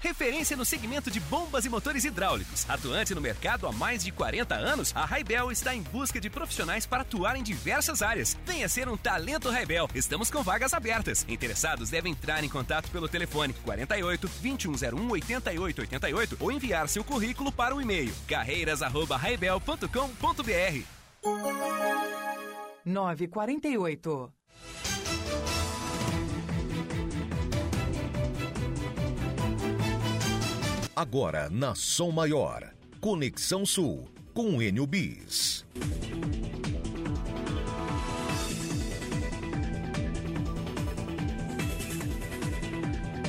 Referência no segmento de bombas e motores hidráulicos. Atuante no mercado há mais de 40 anos, a Raibel está em busca de profissionais para atuar em diversas áreas. Venha ser um talento Raibel. Estamos com vagas abertas. Interessados devem entrar em contato pelo telefone 48 2101 8888 ou enviar seu currículo para o e-mail carreiras@raibel.com.br. 948 Agora na Som Maior. Conexão Sul com Enio Bis.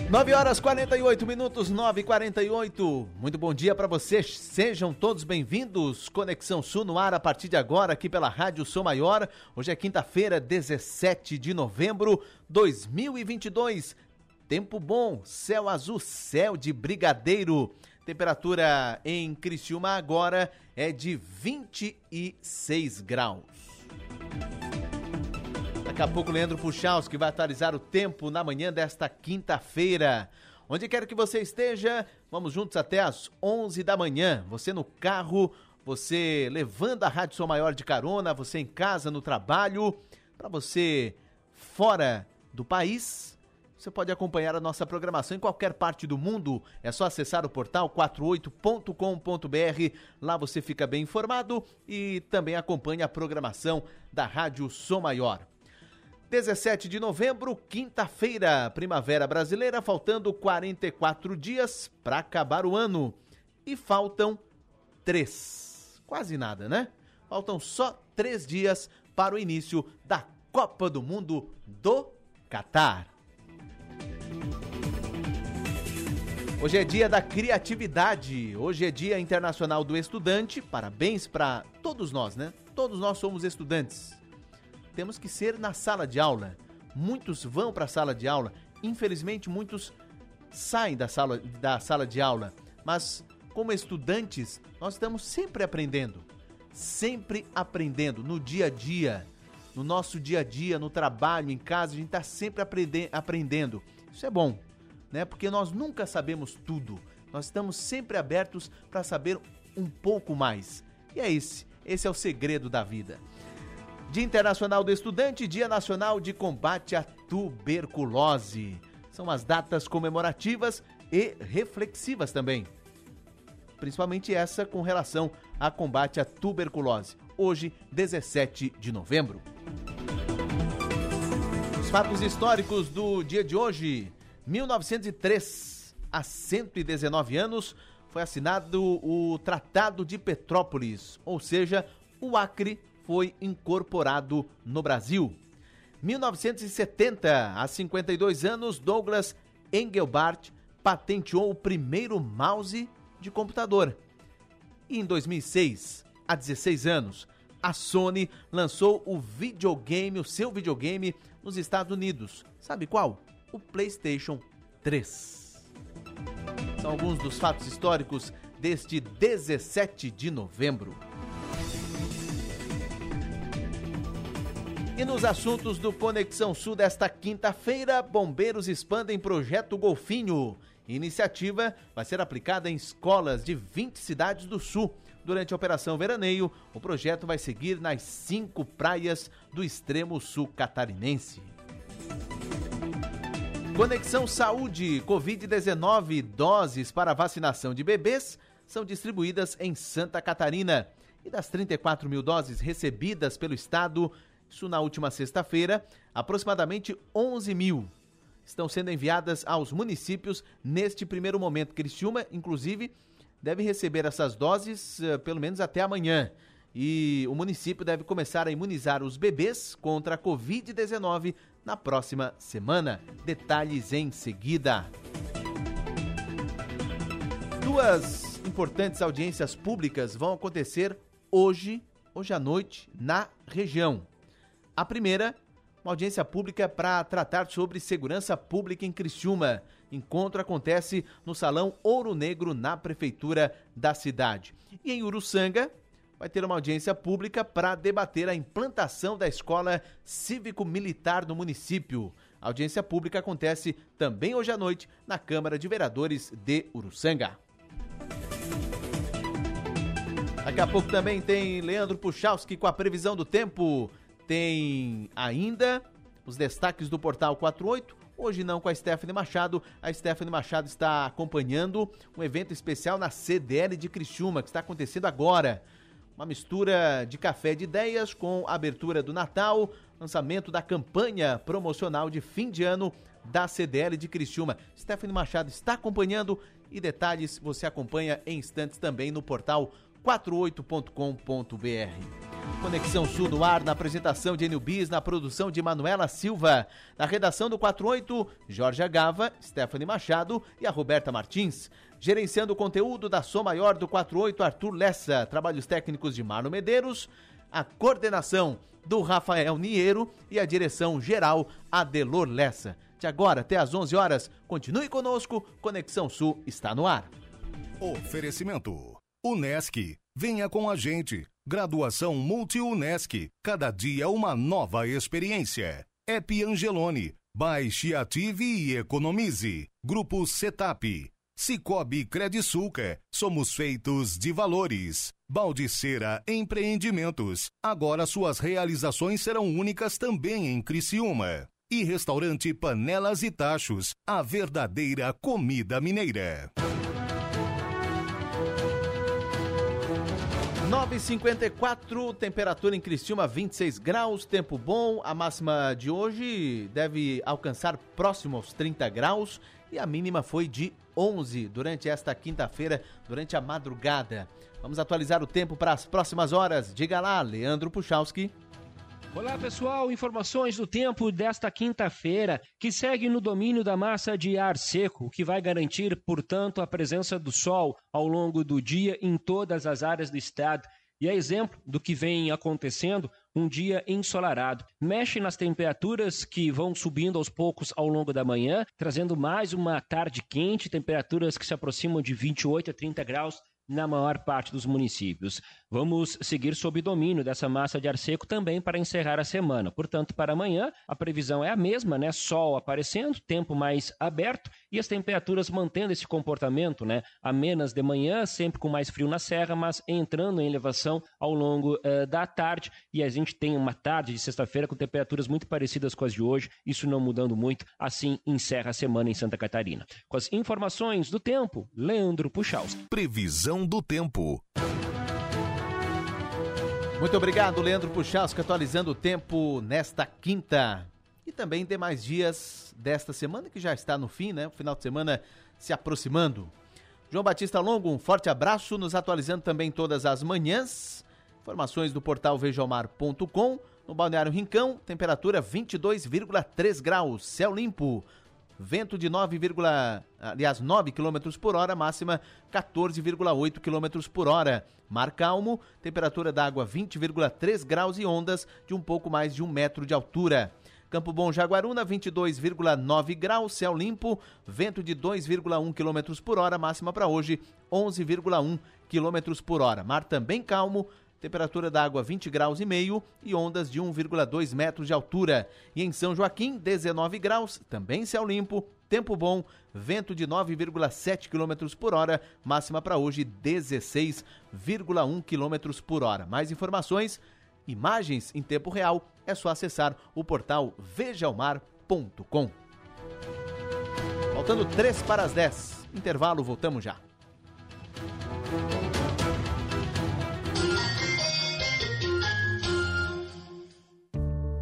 Nove horas 48 minutos, nove quarenta Muito bom dia para vocês. Sejam todos bem-vindos. Conexão Sul no ar a partir de agora aqui pela Rádio Som Maior. Hoje é quinta-feira, 17 de novembro 2022. Tempo bom, céu azul, céu de brigadeiro. Temperatura em Criciúma agora é de 26 graus. Daqui a pouco, Leandro que vai atualizar o tempo na manhã desta quinta-feira. Onde quer que você esteja, vamos juntos até às 11 da manhã. Você no carro, você levando a Rádio Som Maior de carona, você em casa, no trabalho, para você fora do país você pode acompanhar a nossa programação em qualquer parte do mundo. É só acessar o portal 48.com.br. Lá você fica bem informado e também acompanha a programação da Rádio Som Maior. 17 de novembro, quinta-feira, primavera brasileira, faltando 44 dias para acabar o ano. E faltam três. Quase nada, né? Faltam só três dias para o início da Copa do Mundo do Catar. Hoje é dia da criatividade, hoje é dia internacional do estudante. Parabéns para todos nós, né? Todos nós somos estudantes. Temos que ser na sala de aula. Muitos vão para a sala de aula, infelizmente muitos saem da sala, da sala de aula, mas como estudantes, nós estamos sempre aprendendo. Sempre aprendendo no dia a dia, no nosso dia a dia, no trabalho, em casa, a gente está sempre aprendendo. Isso é bom né? Porque nós nunca sabemos tudo. Nós estamos sempre abertos para saber um pouco mais. E é esse, esse é o segredo da vida. Dia Internacional do Estudante, Dia Nacional de Combate à Tuberculose. São as datas comemorativas e reflexivas também. Principalmente essa com relação a combate à tuberculose. Hoje, 17 de novembro. Os fatos históricos do dia de hoje. 1903, há 119 anos, foi assinado o Tratado de Petrópolis, ou seja, o Acre foi incorporado no Brasil. 1970, há 52 anos, Douglas Engelbart patenteou o primeiro mouse de computador. E em 2006, há 16 anos, a Sony lançou o videogame, o seu videogame nos Estados Unidos. Sabe qual? O PlayStation 3. São alguns dos fatos históricos deste 17 de novembro. E nos assuntos do Conexão Sul desta quinta-feira, bombeiros expandem projeto Golfinho. Iniciativa vai ser aplicada em escolas de 20 cidades do Sul. Durante a Operação Veraneio, o projeto vai seguir nas cinco praias do extremo sul catarinense. Conexão Saúde Covid-19 doses para vacinação de bebês são distribuídas em Santa Catarina. E das 34 mil doses recebidas pelo Estado, isso na última sexta-feira, aproximadamente 11 mil estão sendo enviadas aos municípios neste primeiro momento. Criciúma, inclusive, deve receber essas doses uh, pelo menos até amanhã. E o município deve começar a imunizar os bebês contra a Covid-19 na próxima semana. Detalhes em seguida. Duas importantes audiências públicas vão acontecer hoje, hoje à noite, na região. A primeira, uma audiência pública para tratar sobre segurança pública em Criciúma. Encontro acontece no Salão Ouro Negro, na Prefeitura da cidade. E em Uruçanga, vai ter uma audiência pública para debater a implantação da escola cívico-militar no município. A audiência pública acontece também hoje à noite na Câmara de Vereadores de Uruçanga. Daqui a pouco também tem Leandro Puchalski com a previsão do tempo. Tem ainda os destaques do Portal 48. Hoje não com a Stephanie Machado. A Stephanie Machado está acompanhando um evento especial na CDL de Criciúma, que está acontecendo agora. Uma mistura de café de ideias com abertura do Natal, lançamento da campanha promocional de fim de ano da CDL de Criciúma. Stephanie Machado está acompanhando e detalhes você acompanha em instantes também no portal 48.com.br. Conexão Sul no ar, na apresentação de Bis, na produção de Manuela Silva, na redação do 48, Jorge Agava, Stephanie Machado e a Roberta Martins. Gerenciando o conteúdo da Som Maior do 48, Arthur Lessa. Trabalhos técnicos de Marno Medeiros. A coordenação do Rafael Niero e a direção geral Adelor Lessa. De agora até às 11 horas, continue conosco, Conexão Sul está no ar. Oferecimento Unesc, venha com a gente. Graduação Multi-Unesc, cada dia uma nova experiência. Ep Angelone, baixe, ative e economize. Grupo Setap, Cicobi Credisulca, somos feitos de valores. Baldiceira Empreendimentos, agora suas realizações serão únicas também em Criciúma. E restaurante Panelas e Tachos, a verdadeira comida mineira. 9,54, temperatura em Criciúma 26 graus, tempo bom. A máxima de hoje deve alcançar próximo aos 30 graus e a mínima foi de 11 durante esta quinta-feira, durante a madrugada. Vamos atualizar o tempo para as próximas horas. Diga lá, Leandro Puchalski. Olá pessoal, informações do tempo desta quinta-feira, que segue no domínio da massa de ar seco, que vai garantir, portanto, a presença do sol ao longo do dia em todas as áreas do estado. E é exemplo do que vem acontecendo um dia ensolarado. Mexe nas temperaturas que vão subindo aos poucos ao longo da manhã, trazendo mais uma tarde quente, temperaturas que se aproximam de 28 a 30 graus na maior parte dos municípios. Vamos seguir sob domínio dessa massa de ar seco também para encerrar a semana. Portanto, para amanhã, a previsão é a mesma, né? Sol aparecendo, tempo mais aberto e as temperaturas mantendo esse comportamento, né? Amenas de manhã, sempre com mais frio na serra, mas entrando em elevação ao longo uh, da tarde. E a gente tem uma tarde de sexta-feira com temperaturas muito parecidas com as de hoje, isso não mudando muito. Assim encerra a semana em Santa Catarina. Com as informações do tempo, Leandro Puchalski. Previsão do tempo. Muito obrigado, Leandro Puchalski, atualizando o tempo nesta quinta. E também demais dias desta semana, que já está no fim, né? O final de semana se aproximando. João Batista Longo, um forte abraço, nos atualizando também todas as manhãs. Informações do portal vejamar.com. No Balneário Rincão, temperatura 22,3 graus, céu limpo vento de 9, aliás, 9 km por hora, máxima 14,8 km por hora. Mar calmo, temperatura da água 20,3 graus e ondas de um pouco mais de um metro de altura. Campo Bom Jaguaruna, 22,9 graus, céu limpo, vento de 2,1 km por hora, máxima para hoje 11,1 km por hora. Mar também calmo, temperatura da água 20 graus e meio e ondas de 1,2 metros de altura. E em São Joaquim, 19 graus, também céu limpo, tempo bom, vento de 9,7 km por hora, máxima para hoje 16,1 km por hora. Mais informações, imagens em tempo real, é só acessar o portal vejaomar.com. Faltando 3 para as 10. Intervalo, voltamos já.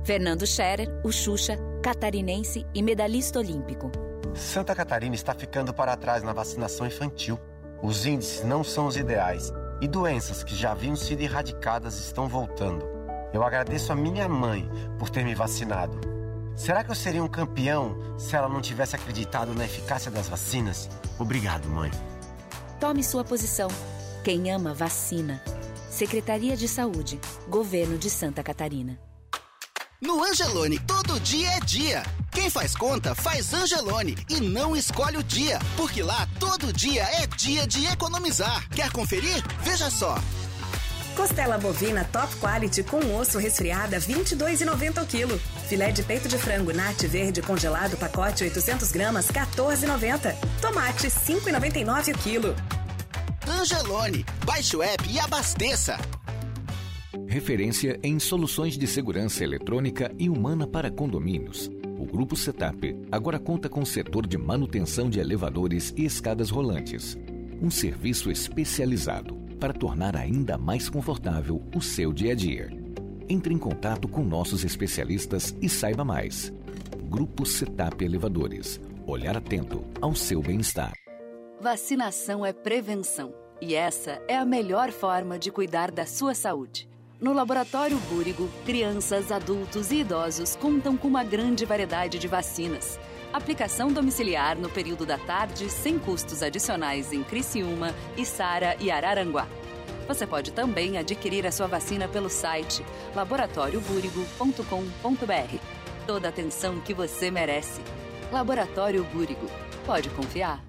Fernando Scherer, o Xuxa, catarinense e medalhista olímpico. Santa Catarina está ficando para trás na vacinação infantil. Os índices não são os ideais e doenças que já haviam sido erradicadas estão voltando. Eu agradeço a minha mãe por ter me vacinado. Será que eu seria um campeão se ela não tivesse acreditado na eficácia das vacinas? Obrigado, mãe. Tome sua posição. Quem ama, vacina. Secretaria de Saúde. Governo de Santa Catarina. No Angelone, todo dia é dia. Quem faz conta, faz Angelone e não escolhe o dia, porque lá todo dia é dia de economizar. Quer conferir? Veja só. Costela bovina top quality com osso resfriada 22,90 o quilo. Filé de peito de frango nat verde congelado pacote 800 gramas 14,90. Tomate 5,99 o quilo. Angelone, baixe o app e abasteça. Referência em soluções de segurança eletrônica e humana para condomínios. O Grupo Setup agora conta com o setor de manutenção de elevadores e escadas rolantes. Um serviço especializado para tornar ainda mais confortável o seu dia a dia. Entre em contato com nossos especialistas e saiba mais. Grupo Setup Elevadores. Olhar atento ao seu bem-estar. Vacinação é prevenção. E essa é a melhor forma de cuidar da sua saúde. No Laboratório Búrigo, crianças, adultos e idosos contam com uma grande variedade de vacinas. Aplicação domiciliar no período da tarde, sem custos adicionais em Criciúma, Içara e Araranguá. Você pode também adquirir a sua vacina pelo site laboratóriobúrigo.com.br. Toda a atenção que você merece. Laboratório Búrigo. Pode confiar.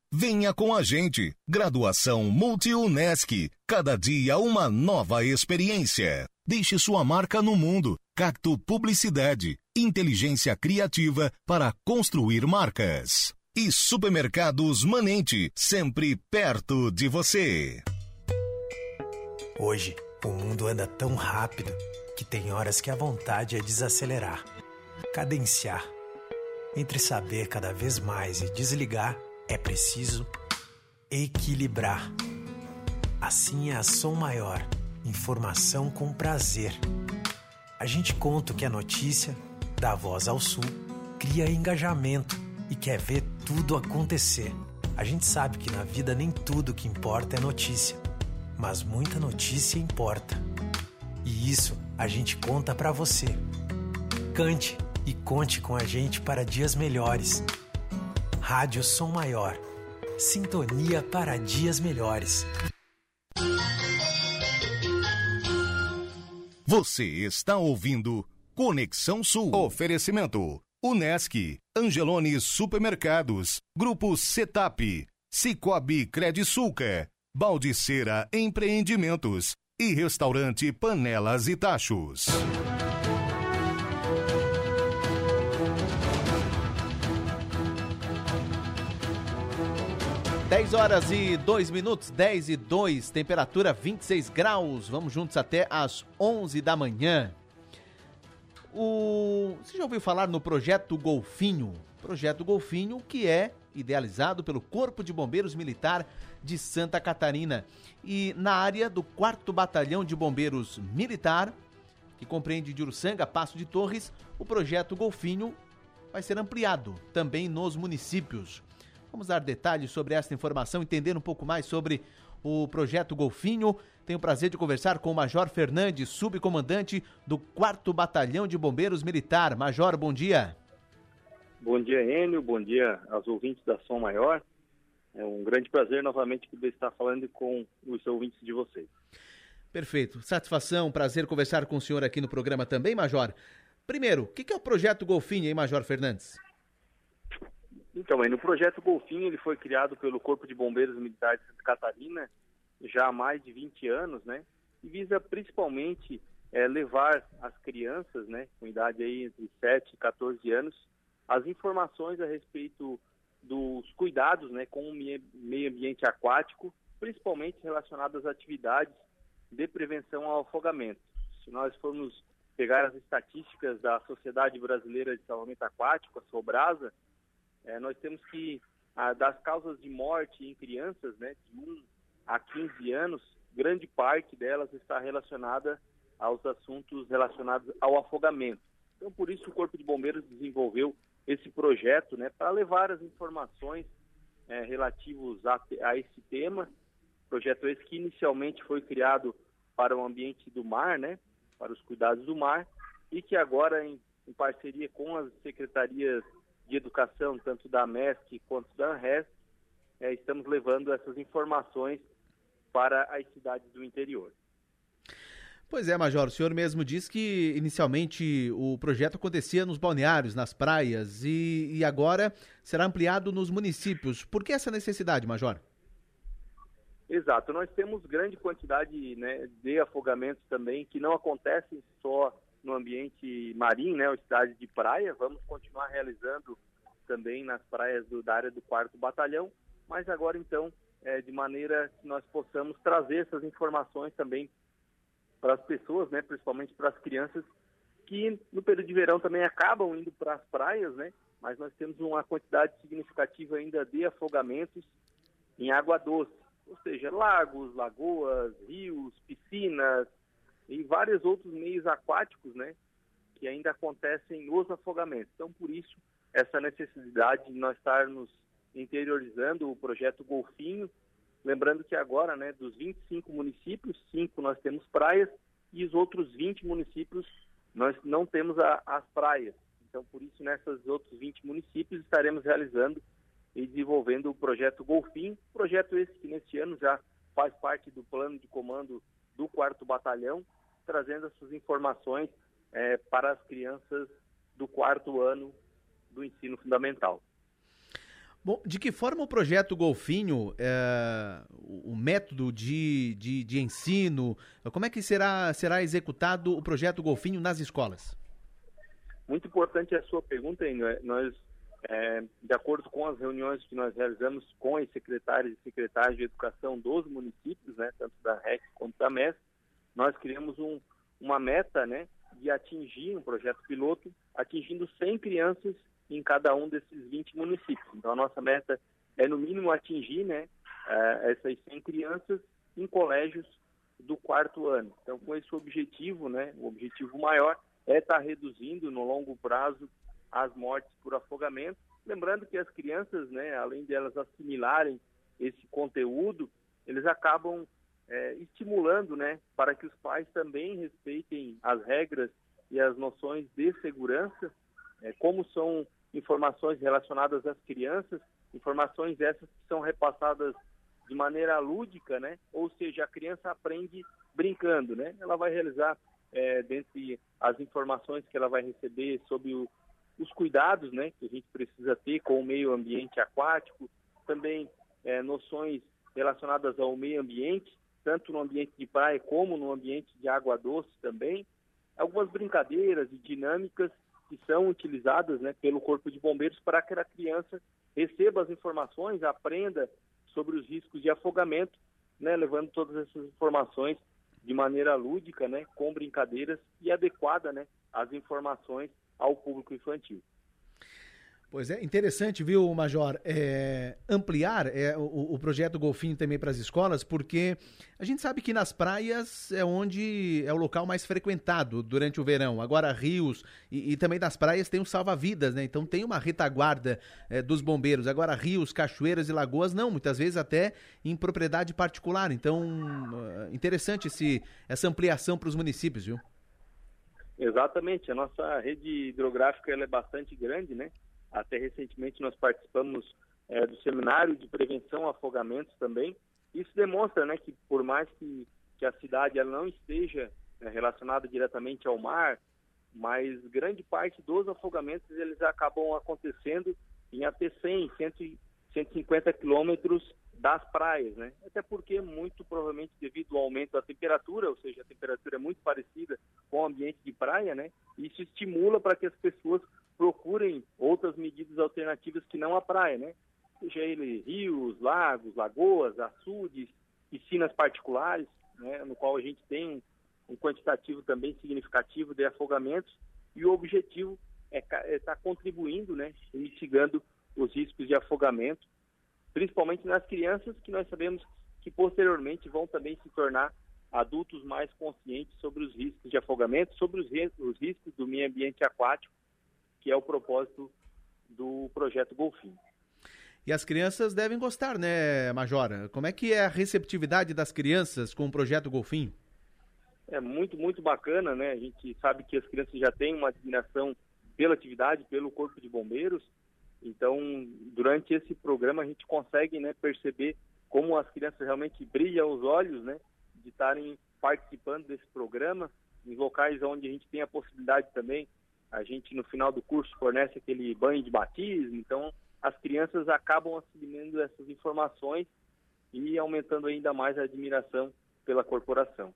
Venha com a gente. Graduação Multi-UNESC. Cada dia uma nova experiência. Deixe sua marca no mundo. Cacto Publicidade. Inteligência criativa para construir marcas. E Supermercados Manente. Sempre perto de você. Hoje, o mundo anda tão rápido que tem horas que a vontade é desacelerar. Cadenciar entre saber cada vez mais e desligar, é preciso equilibrar. Assim é a som maior, informação com prazer. A gente conta que é notícia, dá voz ao sul, cria engajamento e quer ver tudo acontecer. A gente sabe que na vida nem tudo que importa é notícia, mas muita notícia importa. E isso a gente conta para você. Cante e conte com a gente para dias melhores. Rádio Som Maior. Sintonia para dias melhores. Você está ouvindo Conexão Sul. Oferecimento: Unesc, Angelone Supermercados, Grupo Setap, Cicobi Credisulca, Baldiceira Empreendimentos e Restaurante Panelas e Tachos. 10 horas e 2 minutos, 10 e 2, temperatura 26 graus. Vamos juntos até às 11 da manhã. O... Você já ouviu falar no projeto Golfinho? Projeto Golfinho que é idealizado pelo Corpo de Bombeiros Militar de Santa Catarina e na área do 4 Batalhão de Bombeiros Militar, que compreende de Uruçanga, Passo de Torres, o projeto Golfinho vai ser ampliado também nos municípios. Vamos dar detalhes sobre essa informação, entender um pouco mais sobre o projeto Golfinho. Tenho o prazer de conversar com o Major Fernandes, subcomandante do 4 Batalhão de Bombeiros Militar. Major, bom dia. Bom dia, Enio. Bom dia aos ouvintes da Som Maior. É um grande prazer novamente poder estar falando com os ouvintes de vocês. Perfeito. Satisfação, prazer conversar com o senhor aqui no programa também, Major. Primeiro, o que é o projeto Golfinho, hein, Major Fernandes? Então, aí, no projeto Golfinho, ele foi criado pelo Corpo de Bombeiros Militares de Santa Catarina já há mais de 20 anos, né? E visa principalmente é, levar as crianças, né, com idade aí entre 7 e 14 anos, as informações a respeito dos cuidados né, com o meio ambiente aquático, principalmente relacionadas às atividades de prevenção ao afogamento. Se nós formos pegar as estatísticas da Sociedade Brasileira de Salvamento Aquático, a Sobrasa, é, nós temos que, a, das causas de morte em crianças, né, de 1 a 15 anos, grande parte delas está relacionada aos assuntos relacionados ao afogamento. Então, por isso, o Corpo de Bombeiros desenvolveu esse projeto né, para levar as informações é, relativos a, a, esse tema. Projeto esse que inicialmente foi criado para o ambiente do mar, né, para os cuidados do mar, e que agora, em, em parceria com as secretarias de educação, tanto da MESC quanto da ANRES, é, estamos levando essas informações para as cidades do interior. Pois é, Major, o senhor mesmo disse que inicialmente o projeto acontecia nos balneários, nas praias, e, e agora será ampliado nos municípios. Por que essa necessidade, Major? Exato, nós temos grande quantidade né, de afogamentos também que não acontecem só no ambiente marinho, né, ou cidade de praia. Vamos continuar realizando também nas praias do, da área do quarto batalhão, mas agora então é, de maneira que nós possamos trazer essas informações também para as pessoas, né, principalmente para as crianças, que no período de verão também acabam indo para as praias, né, mas nós temos uma quantidade significativa ainda de afogamentos em água doce, ou seja, lagos, lagoas, rios, piscinas e vários outros meios aquáticos, né, que ainda acontecem os afogamentos. Então, por isso, essa necessidade de nós estarmos interiorizando o projeto Golfinho, Lembrando que agora, né, dos 25 municípios, cinco nós temos praias e os outros 20 municípios nós não temos a, as praias. Então, por isso, nesses outros 20 municípios estaremos realizando e desenvolvendo o projeto Golfim, projeto esse que neste ano já faz parte do plano de comando do 4 Batalhão, trazendo essas informações é, para as crianças do quarto ano do ensino fundamental. Bom, de que forma o projeto Golfinho, é, o método de, de, de, ensino, como é que será, será executado o projeto Golfinho nas escolas? Muito importante a sua pergunta, Enio. É, nós, é, de acordo com as reuniões que nós realizamos com os secretários e secretários de educação dos municípios, né, tanto da REC quanto da MES, nós criamos um, uma meta né, de atingir um projeto piloto, atingindo 100 crianças em cada um desses 20 municípios. Então, a nossa meta é, no mínimo, atingir né, uh, essas 100 crianças em colégios do quarto ano. Então, com esse objetivo, né, o objetivo maior é estar tá reduzindo no longo prazo as mortes por afogamento. Lembrando que as crianças, né, além de elas assimilarem esse conteúdo, eles acabam é, estimulando né, para que os pais também respeitem as regras e as noções de segurança, é, como são informações relacionadas às crianças, informações essas que são repassadas de maneira lúdica, né? Ou seja, a criança aprende brincando, né? Ela vai realizar, é, dentre as informações que ela vai receber sobre o, os cuidados, né? Que a gente precisa ter com o meio ambiente aquático, também é, noções relacionadas ao meio ambiente, tanto no ambiente de praia como no ambiente de água doce também. Algumas brincadeiras e dinâmicas que são utilizadas né, pelo Corpo de Bombeiros para que a criança receba as informações, aprenda sobre os riscos de afogamento, né, levando todas essas informações de maneira lúdica, né, com brincadeiras e adequada né, às informações ao público infantil. Pois é, interessante, viu, Major, é, ampliar é, o, o, projeto Golfinho também para as escolas, porque a gente sabe que nas praias é onde é o local mais frequentado durante o verão. Agora, rios e, e também nas praias tem o salva-vidas, né? Então tem uma retaguarda é, dos bombeiros. Agora, rios, cachoeiras e lagoas, não, muitas vezes até em propriedade particular. Então, é, interessante esse, essa ampliação para os municípios, viu? Exatamente, a nossa rede hidrográfica ela é bastante grande, né? Até recentemente nós participamos é, do seminário de prevenção a afogamentos também. Isso demonstra né, que por mais que, que a cidade ela não esteja né, relacionada diretamente ao mar, mas grande parte dos afogamentos eles acabam acontecendo em até 100, 100 150 quilômetros das praias, né? Até porque muito provavelmente devido ao aumento da temperatura, ou seja, a temperatura é muito parecida com o ambiente de praia, né? Isso estimula para que as pessoas procurem outras medidas alternativas que não a praia, né? Seja ele rios, lagos, lagoas, açudes, piscinas particulares, né? no qual a gente tem um quantitativo também significativo de afogamentos e o objetivo é estar é tá contribuindo, né? mitigando os riscos de afogamento, principalmente nas crianças que nós sabemos que posteriormente vão também se tornar adultos mais conscientes sobre os riscos de afogamento, sobre os riscos do meio ambiente aquático que é o propósito do projeto Golfinho. E as crianças devem gostar, né, Majora? Como é que é a receptividade das crianças com o projeto Golfinho? É muito, muito bacana, né? A gente sabe que as crianças já têm uma admiração pela atividade, pelo Corpo de Bombeiros. Então, durante esse programa, a gente consegue né, perceber como as crianças realmente brilham os olhos, né? De estarem participando desse programa, em locais onde a gente tem a possibilidade também a gente, no final do curso, fornece aquele banho de batismo, então as crianças acabam assimilando essas informações e aumentando ainda mais a admiração pela corporação.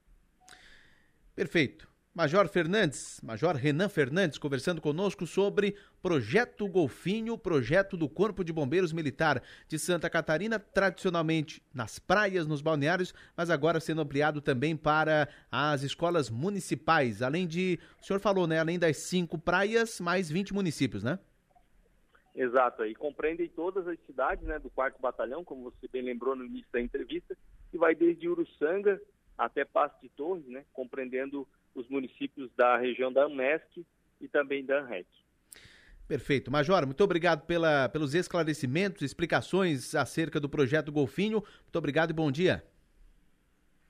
Perfeito. Major Fernandes, Major Renan Fernandes, conversando conosco sobre Projeto Golfinho, projeto do Corpo de Bombeiros Militar de Santa Catarina, tradicionalmente nas praias, nos balneários, mas agora sendo ampliado também para as escolas municipais. Além de, o senhor falou, né? Além das cinco praias, mais 20 municípios, né? Exato, aí compreendem todas as cidades né, do quarto batalhão, como você bem lembrou no início da entrevista, que vai desde Uruçanga até Passo de Torres, né, compreendendo os municípios da região da AMESC e também da ANREC. Perfeito. Major, muito obrigado pela, pelos esclarecimentos, explicações acerca do projeto Golfinho. Muito obrigado e bom dia.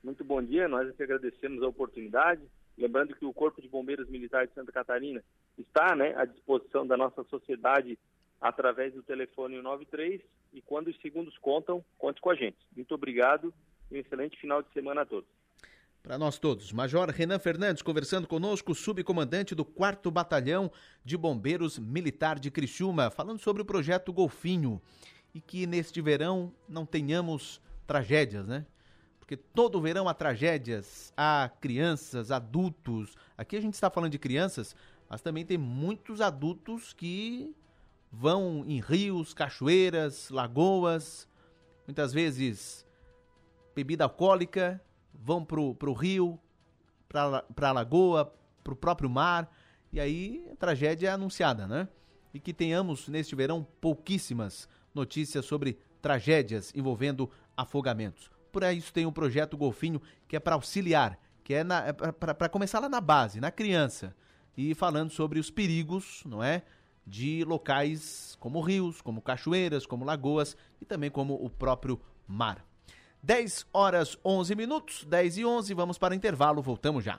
Muito bom dia, nós é que agradecemos a oportunidade. Lembrando que o Corpo de Bombeiros Militares de Santa Catarina está né, à disposição da nossa sociedade através do telefone 93 e quando os segundos contam, conte com a gente. Muito obrigado um excelente final de semana a todos para nós todos. Major Renan Fernandes conversando conosco, subcomandante do 4 Batalhão de Bombeiros Militar de Criciúma, falando sobre o projeto Golfinho e que neste verão não tenhamos tragédias, né? Porque todo verão há tragédias, há crianças, adultos. Aqui a gente está falando de crianças, mas também tem muitos adultos que vão em rios, cachoeiras, lagoas, muitas vezes bebida alcoólica, vão pro, pro rio, pra, pra lagoa, pro próprio mar, e aí a tragédia é anunciada, né? E que tenhamos neste verão pouquíssimas notícias sobre tragédias envolvendo afogamentos. Por isso tem o projeto Golfinho, que é para auxiliar, que é, é para começar lá na base, na criança, e falando sobre os perigos, não é? De locais como rios, como cachoeiras, como lagoas e também como o próprio mar. 10 horas 11 minutos, 10 e 11, vamos para o intervalo, voltamos já.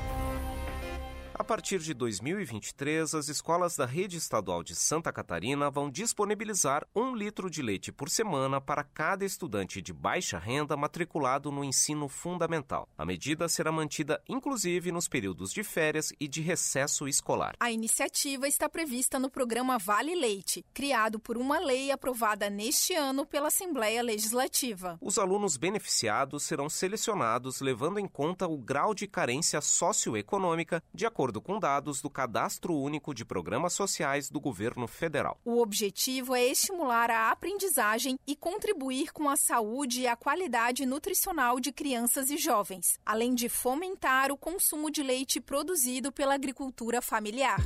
Partir de 2023, as escolas da rede estadual de Santa Catarina vão disponibilizar um litro de leite por semana para cada estudante de baixa renda matriculado no ensino fundamental. A medida será mantida inclusive nos períodos de férias e de recesso escolar. A iniciativa está prevista no programa Vale Leite, criado por uma lei aprovada neste ano pela Assembleia Legislativa. Os alunos beneficiados serão selecionados levando em conta o grau de carência socioeconômica, de acordo com dados do Cadastro Único de Programas Sociais do Governo Federal. O objetivo é estimular a aprendizagem e contribuir com a saúde e a qualidade nutricional de crianças e jovens, além de fomentar o consumo de leite produzido pela agricultura familiar.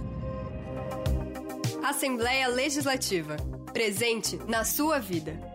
Assembleia Legislativa. Presente na sua vida.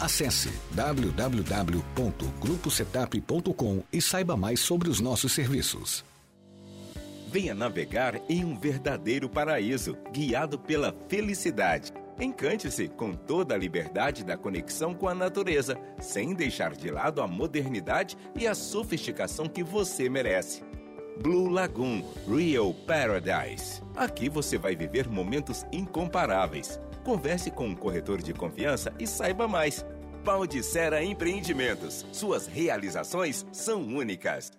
Acesse www.gruposetap.com e saiba mais sobre os nossos serviços. Venha navegar em um verdadeiro paraíso, guiado pela felicidade. Encante-se com toda a liberdade da conexão com a natureza, sem deixar de lado a modernidade e a sofisticação que você merece. Blue Lagoon Real Paradise. Aqui você vai viver momentos incomparáveis. Converse com um corretor de confiança e saiba mais. Paldicera Empreendimentos. Suas realizações são únicas.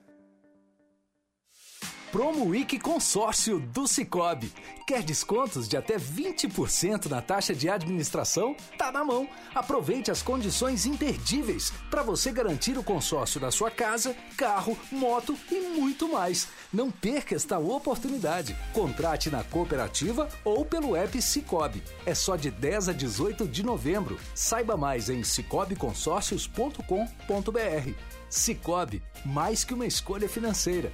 Promo Week Consórcio do Cicobi. Quer descontos de até 20% na taxa de administração? Tá na mão. Aproveite as condições imperdíveis para você garantir o consórcio da sua casa, carro, moto e muito mais. Não perca esta oportunidade. Contrate na cooperativa ou pelo app Cicobi. É só de 10 a 18 de novembro. Saiba mais em cicobiconsórcios.com.br. Cicobi, mais que uma escolha financeira.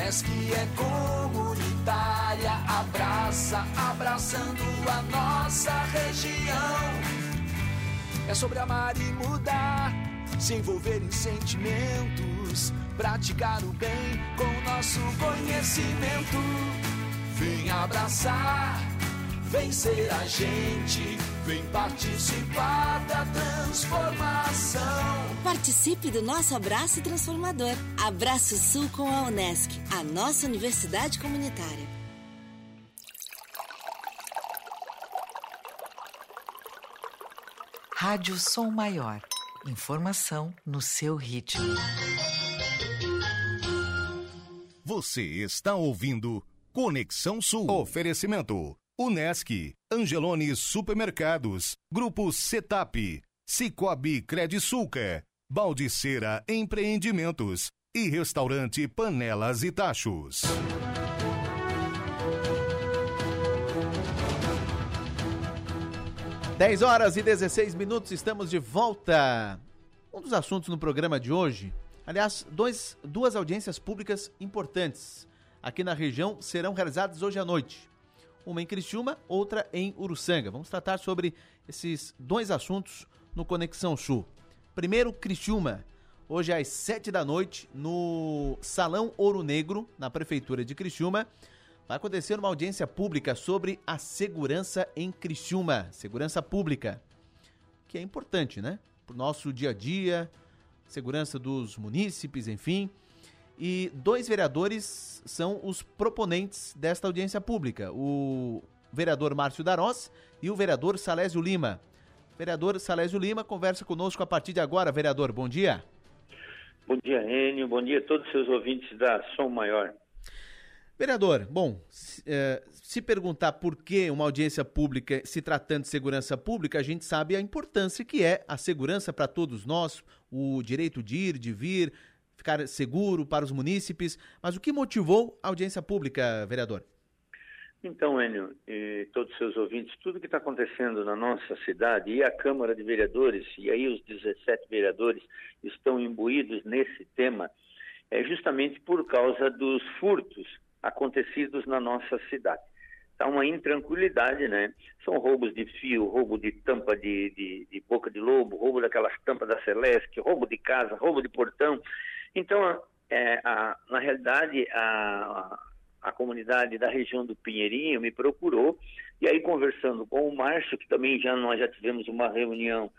Unesc é comunitária, abraça, abraçando a nossa região. É sobre amar e mudar, se envolver em sentimentos, praticar o bem com nosso conhecimento. Vem abraçar, vem ser a gente, vem participar da transformação. Participe do nosso abraço transformador. Abraço Sul com a Unesc, a nossa universidade comunitária. Rádio Som Maior. Informação no seu ritmo. Você está ouvindo Conexão Sul. Oferecimento: Unesc, Angelone Supermercados, Grupo Setap, Cicobi Credisulca, Baldiceira Empreendimentos e Restaurante Panelas e Tachos. Dez horas e 16 minutos, estamos de volta. Um dos assuntos no programa de hoje, aliás, dois, duas audiências públicas importantes aqui na região serão realizadas hoje à noite. Uma em Criciúma, outra em Uruçanga. Vamos tratar sobre esses dois assuntos no Conexão Sul. Primeiro, Criciúma. Hoje às sete da noite, no Salão Ouro Negro, na Prefeitura de Criciúma, vai acontecer uma audiência pública sobre a segurança em Criciúma, segurança pública, que é importante, né? Para o nosso dia a dia, segurança dos munícipes, enfim. E dois vereadores são os proponentes desta audiência pública: o vereador Márcio Darós e o vereador Salésio Lima. Vereador Salésio Lima conversa conosco a partir de agora. Vereador, bom dia. Bom dia, Enio. Bom dia a todos os seus ouvintes da Som Maior. Vereador, bom, se, é, se perguntar por que uma audiência pública se tratando de segurança pública, a gente sabe a importância que é a segurança para todos nós, o direito de ir, de vir, ficar seguro para os munícipes. Mas o que motivou a audiência pública, vereador? Então, Enio, e todos os seus ouvintes, tudo que está acontecendo na nossa cidade e a Câmara de Vereadores, e aí os 17 vereadores estão imbuídos nesse tema, é justamente por causa dos furtos acontecidos na nossa cidade. Está uma intranquilidade, né? São roubos de fio, roubo de tampa de, de, de boca de lobo, roubo daquelas tampas da Celeste, roubo de casa, roubo de portão. Então, é, a, na realidade, a, a comunidade da região do Pinheirinho me procurou, e aí conversando com o Márcio, que também já nós já tivemos uma reunião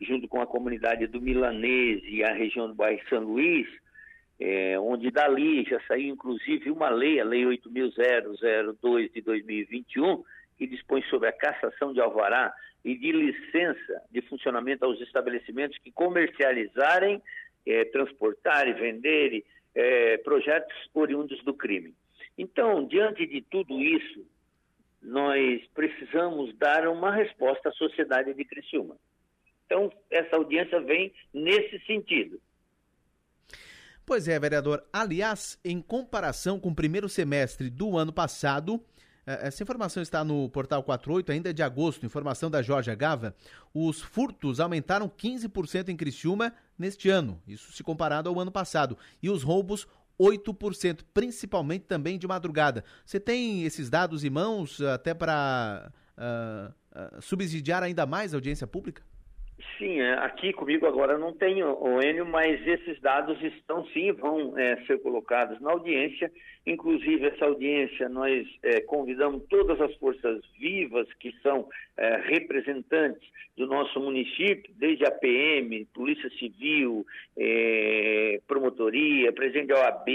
junto com a comunidade do Milanês e a região do bairro São Luís, é, onde dali já saiu inclusive uma lei, a Lei 8.002 de 2021, que dispõe sobre a cassação de alvará e de licença de funcionamento aos estabelecimentos que comercializarem, é, transportarem, venderem é, projetos oriundos do crime. Então, diante de tudo isso, nós precisamos dar uma resposta à sociedade de Criciúma. Então, essa audiência vem nesse sentido. Pois é, vereador. Aliás, em comparação com o primeiro semestre do ano passado, essa informação está no portal 48, ainda de agosto, informação da Jorge Gava. Os furtos aumentaram 15% em Criciúma neste ano, isso se comparado ao ano passado. E os roubos 8%, principalmente também de madrugada. Você tem esses dados em mãos até para uh, uh, subsidiar ainda mais a audiência pública? Sim, é, aqui comigo agora não tenho o Enio, mas esses dados estão sim, vão é, ser colocados na audiência. Inclusive, essa audiência nós é, convidamos todas as forças vivas que são é, representantes do nosso município, desde a PM, Polícia Civil, é, Promotoria, presidente da OAB,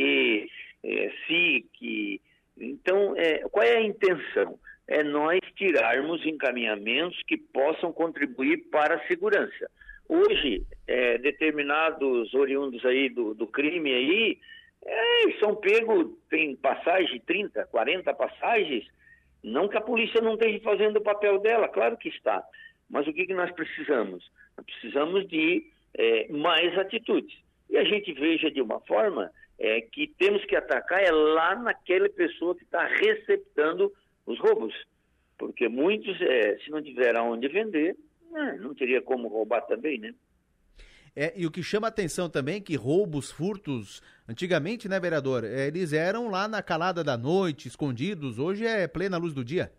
é, SIC. Então, qual é a intenção? É nós tirarmos encaminhamentos que possam contribuir para a segurança. Hoje, é, determinados oriundos aí do, do crime aí, é, são pegos, tem passagem, 30, 40 passagens, não que a polícia não esteja fazendo o papel dela, claro que está. Mas o que, que nós precisamos? Nós precisamos de é, mais atitudes. E a gente veja de uma forma é, que temos que atacar é lá naquela pessoa que está receptando os roubos. Porque muitos, é, se não tiver aonde vender, é, não teria como roubar também, né? É, e o que chama atenção também é que roubos, furtos, antigamente, né, vereador, é, eles eram lá na calada da noite, escondidos, hoje é plena luz do dia.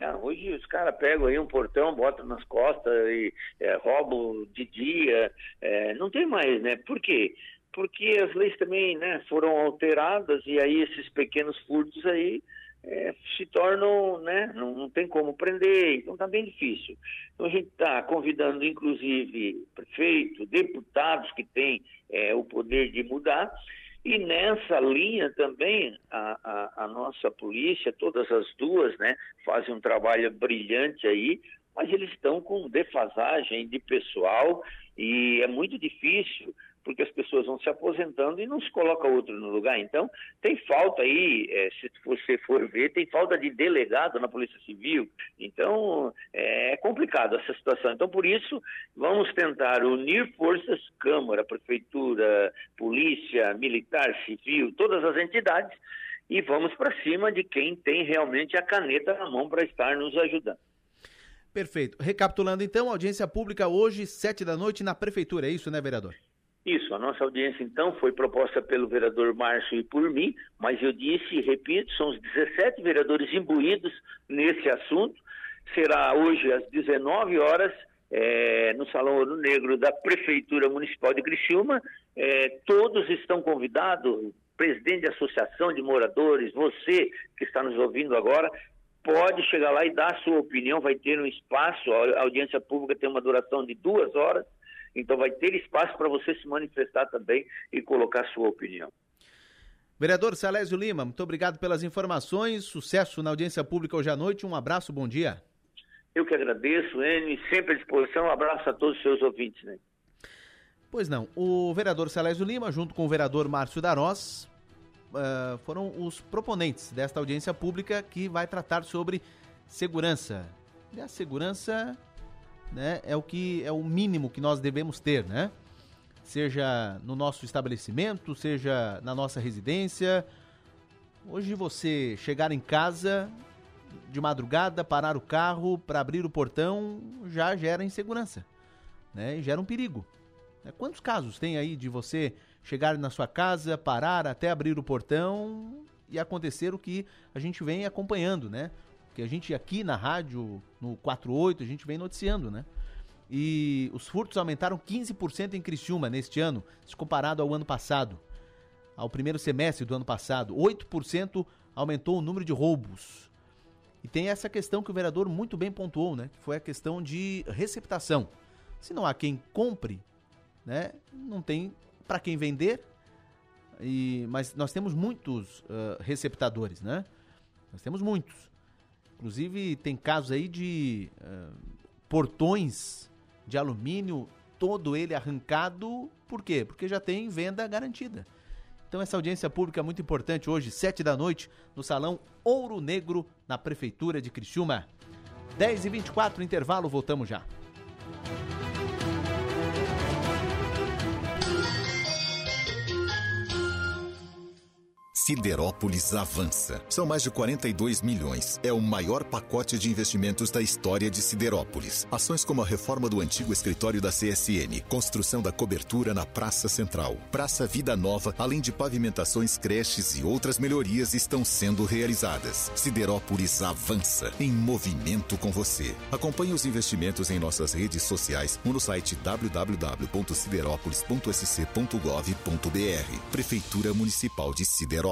Ah, hoje os caras pegam aí um portão, botam nas costas e é, roubam de dia, é, não tem mais, né? Por quê? Porque as leis também né, foram alteradas e aí esses pequenos furtos aí é, se tornam, né, não, não, tem como prender, então está bem difícil. Então a gente está convidando, inclusive, prefeito, deputados que têm é, o poder de mudar, e nessa linha também a, a, a, nossa polícia, todas as duas, né, fazem um trabalho brilhante aí, mas eles estão com defasagem de pessoal e é muito difícil porque as pessoas vão se aposentando e não se coloca outro no lugar. Então, tem falta aí, é, se você for ver, tem falta de delegado na Polícia Civil. Então, é complicado essa situação. Então, por isso, vamos tentar unir forças, Câmara, Prefeitura, Polícia, Militar, Civil, todas as entidades, e vamos para cima de quem tem realmente a caneta na mão para estar nos ajudando. Perfeito. Recapitulando então, audiência pública hoje, sete da noite, na Prefeitura, é isso, né, vereador? Isso, a nossa audiência então foi proposta pelo vereador Márcio e por mim, mas eu disse e repito, são os 17 vereadores imbuídos nesse assunto. Será hoje às 19 horas é, no Salão Ouro Negro da Prefeitura Municipal de Criciúma. É, todos estão convidados, presidente de associação de moradores, você que está nos ouvindo agora, pode chegar lá e dar a sua opinião, vai ter um espaço, a audiência pública tem uma duração de duas horas, então vai ter espaço para você se manifestar também e colocar sua opinião. Vereador Salésio Lima, muito obrigado pelas informações, sucesso na audiência pública hoje à noite, um abraço, bom dia. Eu que agradeço, Enio, sempre à disposição, um abraço a todos os seus ouvintes. Né? Pois não, o vereador Salésio Lima, junto com o vereador Márcio Darós, uh, foram os proponentes desta audiência pública que vai tratar sobre segurança. E a segurança né, é o que é o mínimo que nós devemos ter, né? Seja no nosso estabelecimento, seja na nossa residência. Hoje você chegar em casa de madrugada, parar o carro para abrir o portão já gera insegurança, né? E gera um perigo. Né? Quantos casos tem aí de você chegar na sua casa, parar até abrir o portão e acontecer o que a gente vem acompanhando, né? Que a gente aqui na rádio, no 48, a gente vem noticiando, né? E os furtos aumentaram 15% em Criciúma neste ano, se comparado ao ano passado, ao primeiro semestre do ano passado. 8% aumentou o número de roubos. E tem essa questão que o vereador muito bem pontuou, né? Que foi a questão de receptação. Se não há quem compre, né? Não tem para quem vender, e, mas nós temos muitos uh, receptadores, né? Nós temos muitos. Inclusive, tem casos aí de uh, portões de alumínio, todo ele arrancado. Por quê? Porque já tem venda garantida. Então, essa audiência pública é muito importante hoje, sete da noite, no Salão Ouro Negro, na Prefeitura de Criciúma. 10 e 24 intervalo, voltamos já. Siderópolis avança. São mais de 42 milhões. É o maior pacote de investimentos da história de Siderópolis. Ações como a reforma do antigo escritório da CSN, construção da cobertura na Praça Central, Praça Vida Nova, além de pavimentações, creches e outras melhorias estão sendo realizadas. Siderópolis avança em movimento com você. Acompanhe os investimentos em nossas redes sociais ou no site www.siderópolis.sc.gov.br. Prefeitura Municipal de Siderópolis.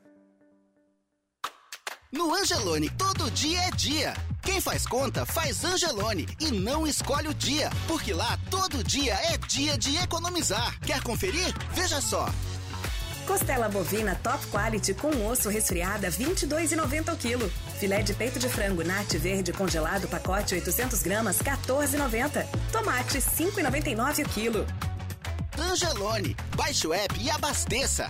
No Angelone, todo dia é dia. Quem faz conta, faz Angelone e não escolhe o dia, porque lá todo dia é dia de economizar. Quer conferir? Veja só. Costela bovina top quality com osso resfriada 22,90 o quilo. Filé de peito de frango nat verde congelado pacote 800 gramas 14,90. Tomate 5,99 o quilo. Angelone, baixe o app e abasteça.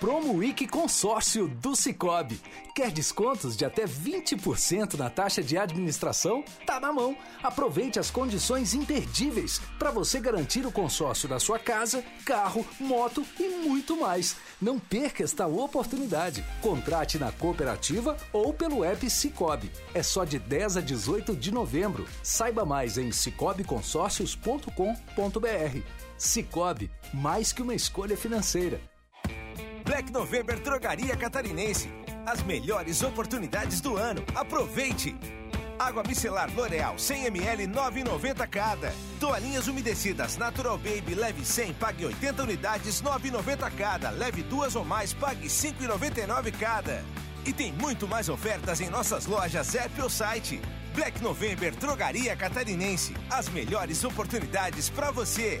Promo Week Consórcio do Cicobi. Quer descontos de até 20% na taxa de administração? Tá na mão. Aproveite as condições imperdíveis para você garantir o consórcio da sua casa, carro, moto e muito mais. Não perca esta oportunidade. Contrate na cooperativa ou pelo app Cicobi. É só de 10 a 18 de novembro. Saiba mais em cicobiconsórcios.com.br. Cicobi, mais que uma escolha financeira. Black November Drogaria Catarinense. As melhores oportunidades do ano. Aproveite! Água micelar L'Oreal 100ml 9,90 cada. Toalhinhas umedecidas Natural Baby leve 100, pague 80 unidades 9,90 cada. Leve duas ou mais, pague 5,99 cada. E tem muito mais ofertas em nossas lojas app ou site. Black November Drogaria Catarinense. As melhores oportunidades para você.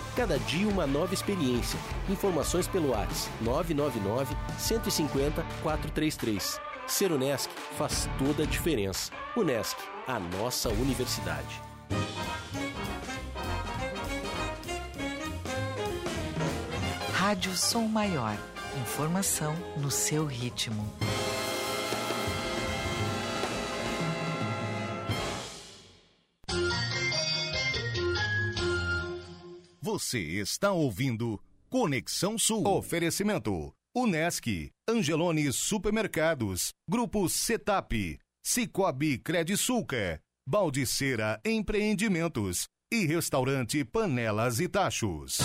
Cada dia uma nova experiência. Informações pelo WhatsApp 999 150 433. Ser Unesc faz toda a diferença. Unesc, a nossa universidade. Rádio Som Maior. Informação no seu ritmo. Você está ouvindo Conexão Sul. Oferecimento: Unesc, Angelone Supermercados, Grupo Setap, Cicobi Credisulca, Baldiceira Empreendimentos e Restaurante Panelas e Tachos.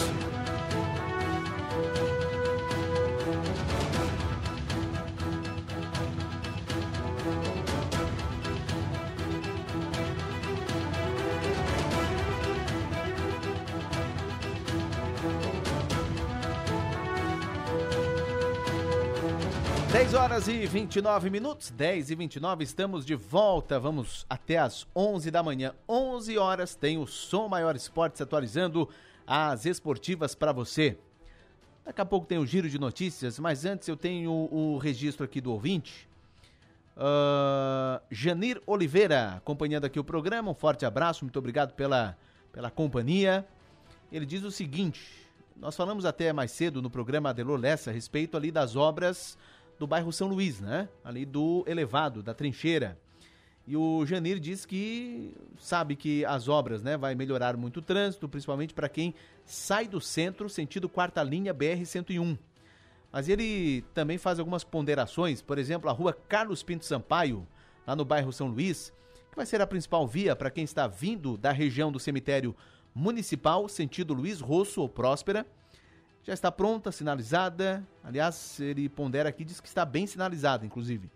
Dez horas e 29 minutos, 10 e 29, estamos de volta. Vamos até as 11 da manhã. 11 horas tem o Som Maior Esportes atualizando as esportivas para você. Daqui a pouco tem o giro de notícias, mas antes eu tenho o registro aqui do ouvinte. Uh, Janir Oliveira, acompanhando aqui o programa. Um forte abraço, muito obrigado pela, pela companhia. Ele diz o seguinte: nós falamos até mais cedo no programa Adelor Lessa a respeito ali das obras do bairro São Luís, né? Ali do elevado, da trincheira. E o Janir diz que sabe que as obras, né, vai melhorar muito o trânsito, principalmente para quem sai do centro sentido quarta linha BR 101. Mas ele também faz algumas ponderações, por exemplo, a rua Carlos Pinto Sampaio, lá no bairro São Luís, que vai ser a principal via para quem está vindo da região do cemitério municipal, sentido Luiz Rosso ou Próspera. Já está pronta, sinalizada. Aliás, ele pondera aqui, diz que está bem sinalizada, inclusive.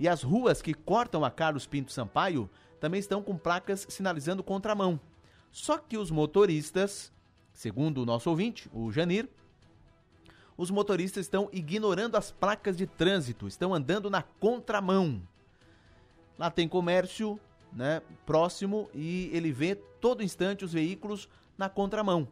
E as ruas que cortam a Carlos Pinto Sampaio também estão com placas sinalizando contramão. Só que os motoristas, segundo o nosso ouvinte, o Janir, os motoristas estão ignorando as placas de trânsito, estão andando na contramão. Lá tem comércio, né, próximo e ele vê todo instante os veículos na contramão.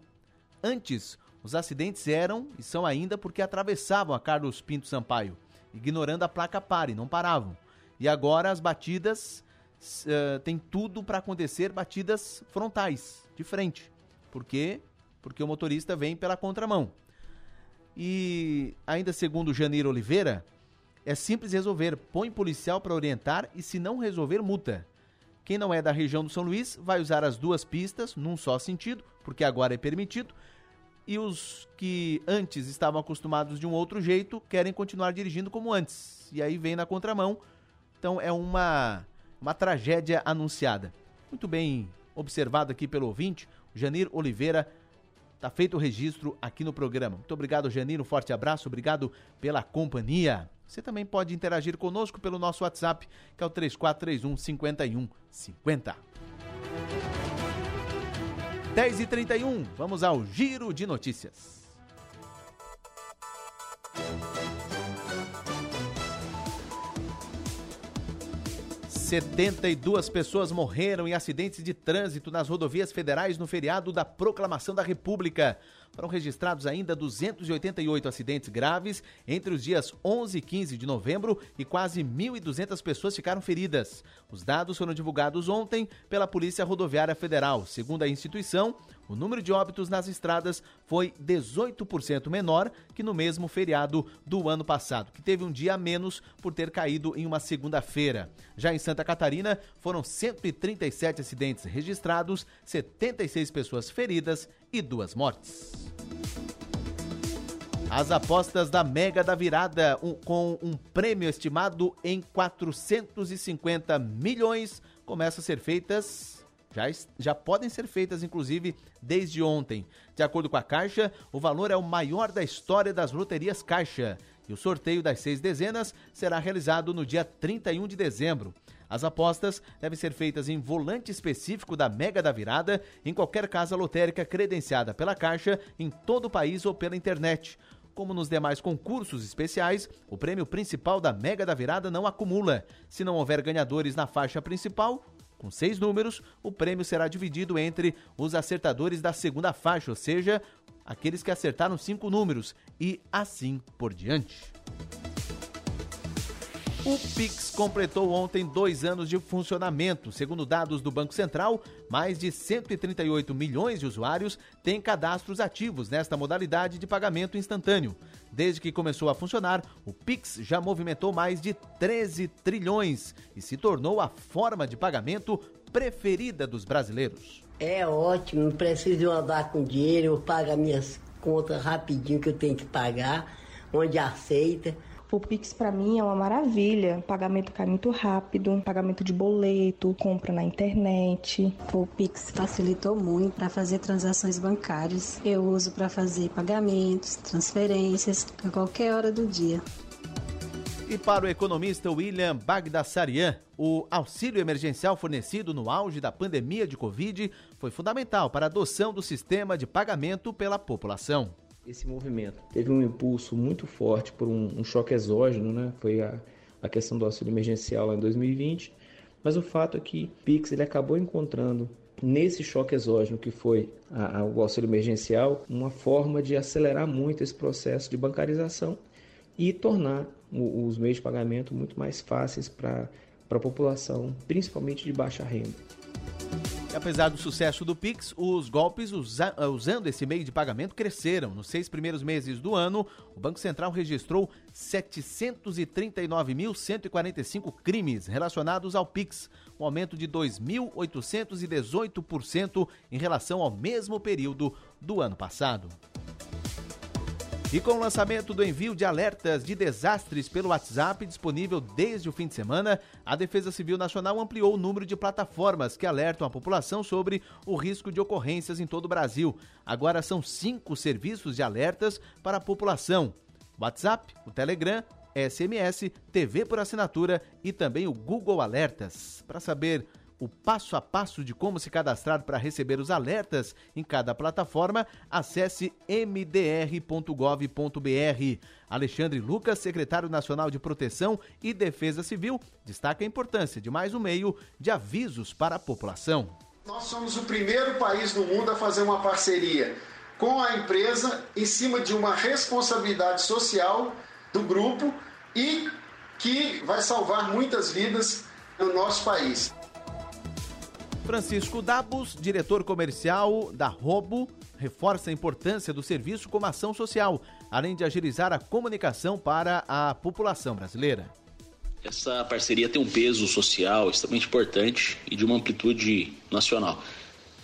Antes, os acidentes eram e são ainda porque atravessavam a Carlos Pinto Sampaio, ignorando a placa pare, não paravam. E agora as batidas uh, tem tudo para acontecer, batidas frontais, de frente. Por quê? Porque o motorista vem pela contramão. E ainda segundo Janeiro Oliveira, é simples resolver, põe policial para orientar e se não resolver, multa. Quem não é da região do São Luís vai usar as duas pistas num só sentido, porque agora é permitido, e os que antes estavam acostumados de um outro jeito querem continuar dirigindo como antes. E aí vem na contramão. Então é uma, uma tragédia anunciada. Muito bem observado aqui pelo ouvinte, Janir Oliveira. Tá feito o registro aqui no programa. Muito obrigado, Janir. Um forte abraço. Obrigado pela companhia. Você também pode interagir conosco pelo nosso WhatsApp, que é o 3431 5150. 10 e 31 vamos ao Giro de Notícias. Setenta e duas pessoas morreram em acidentes de trânsito nas rodovias federais no feriado da Proclamação da República. Foram registrados ainda 288 acidentes graves entre os dias 11 e 15 de novembro e quase 1.200 pessoas ficaram feridas. Os dados foram divulgados ontem pela Polícia Rodoviária Federal. Segundo a instituição, o número de óbitos nas estradas foi 18% menor que no mesmo feriado do ano passado, que teve um dia a menos por ter caído em uma segunda-feira. Já em Santa Catarina, foram 137 acidentes registrados, 76 pessoas feridas e duas mortes. As apostas da Mega da Virada, um, com um prêmio estimado em 450 milhões, começam a ser feitas já, já podem ser feitas, inclusive, desde ontem. De acordo com a Caixa, o valor é o maior da história das loterias Caixa. E o sorteio das seis dezenas será realizado no dia 31 de dezembro. As apostas devem ser feitas em volante específico da Mega da Virada, em qualquer casa lotérica credenciada pela Caixa, em todo o país ou pela internet. Como nos demais concursos especiais, o prêmio principal da Mega da Virada não acumula. Se não houver ganhadores na faixa principal, com seis números, o prêmio será dividido entre os acertadores da segunda faixa, ou seja, aqueles que acertaram cinco números, e assim por diante. O Pix completou ontem dois anos de funcionamento. Segundo dados do Banco Central, mais de 138 milhões de usuários têm cadastros ativos nesta modalidade de pagamento instantâneo. Desde que começou a funcionar, o Pix já movimentou mais de 13 trilhões e se tornou a forma de pagamento preferida dos brasileiros. É ótimo, não preciso andar com dinheiro, eu pago minhas contas rapidinho que eu tenho que pagar, onde aceita. O Pix para mim é uma maravilha. pagamento cai muito rápido, pagamento de boleto, compra na internet. O Pix facilitou muito para fazer transações bancárias. Eu uso para fazer pagamentos, transferências a qualquer hora do dia. E para o economista William Bagdasarian, o auxílio emergencial fornecido no auge da pandemia de Covid foi fundamental para a adoção do sistema de pagamento pela população esse movimento. Teve um impulso muito forte por um, um choque exógeno, né? Foi a, a questão do auxílio emergencial lá em 2020. Mas o fato é que Pix ele acabou encontrando nesse choque exógeno que foi a, a, o auxílio emergencial uma forma de acelerar muito esse processo de bancarização e tornar o, os meios de pagamento muito mais fáceis para a população, principalmente de baixa renda. Apesar do sucesso do Pix, os golpes usa usando esse meio de pagamento cresceram. Nos seis primeiros meses do ano, o Banco Central registrou 739.145 crimes relacionados ao Pix, um aumento de 2.818% em relação ao mesmo período do ano passado. E com o lançamento do envio de alertas de desastres pelo WhatsApp disponível desde o fim de semana, a Defesa Civil Nacional ampliou o número de plataformas que alertam a população sobre o risco de ocorrências em todo o Brasil. Agora são cinco serviços de alertas para a população: WhatsApp, o Telegram, SMS, TV por assinatura e também o Google Alertas. Para saber o passo a passo de como se cadastrar para receber os alertas em cada plataforma, acesse mdr.gov.br. Alexandre Lucas, secretário nacional de Proteção e Defesa Civil, destaca a importância de mais um meio de avisos para a população. Nós somos o primeiro país no mundo a fazer uma parceria com a empresa em cima de uma responsabilidade social do grupo e que vai salvar muitas vidas no nosso país. Francisco Dabos, diretor comercial da Robo, reforça a importância do serviço como ação social, além de agilizar a comunicação para a população brasileira. Essa parceria tem um peso social extremamente importante e de uma amplitude nacional.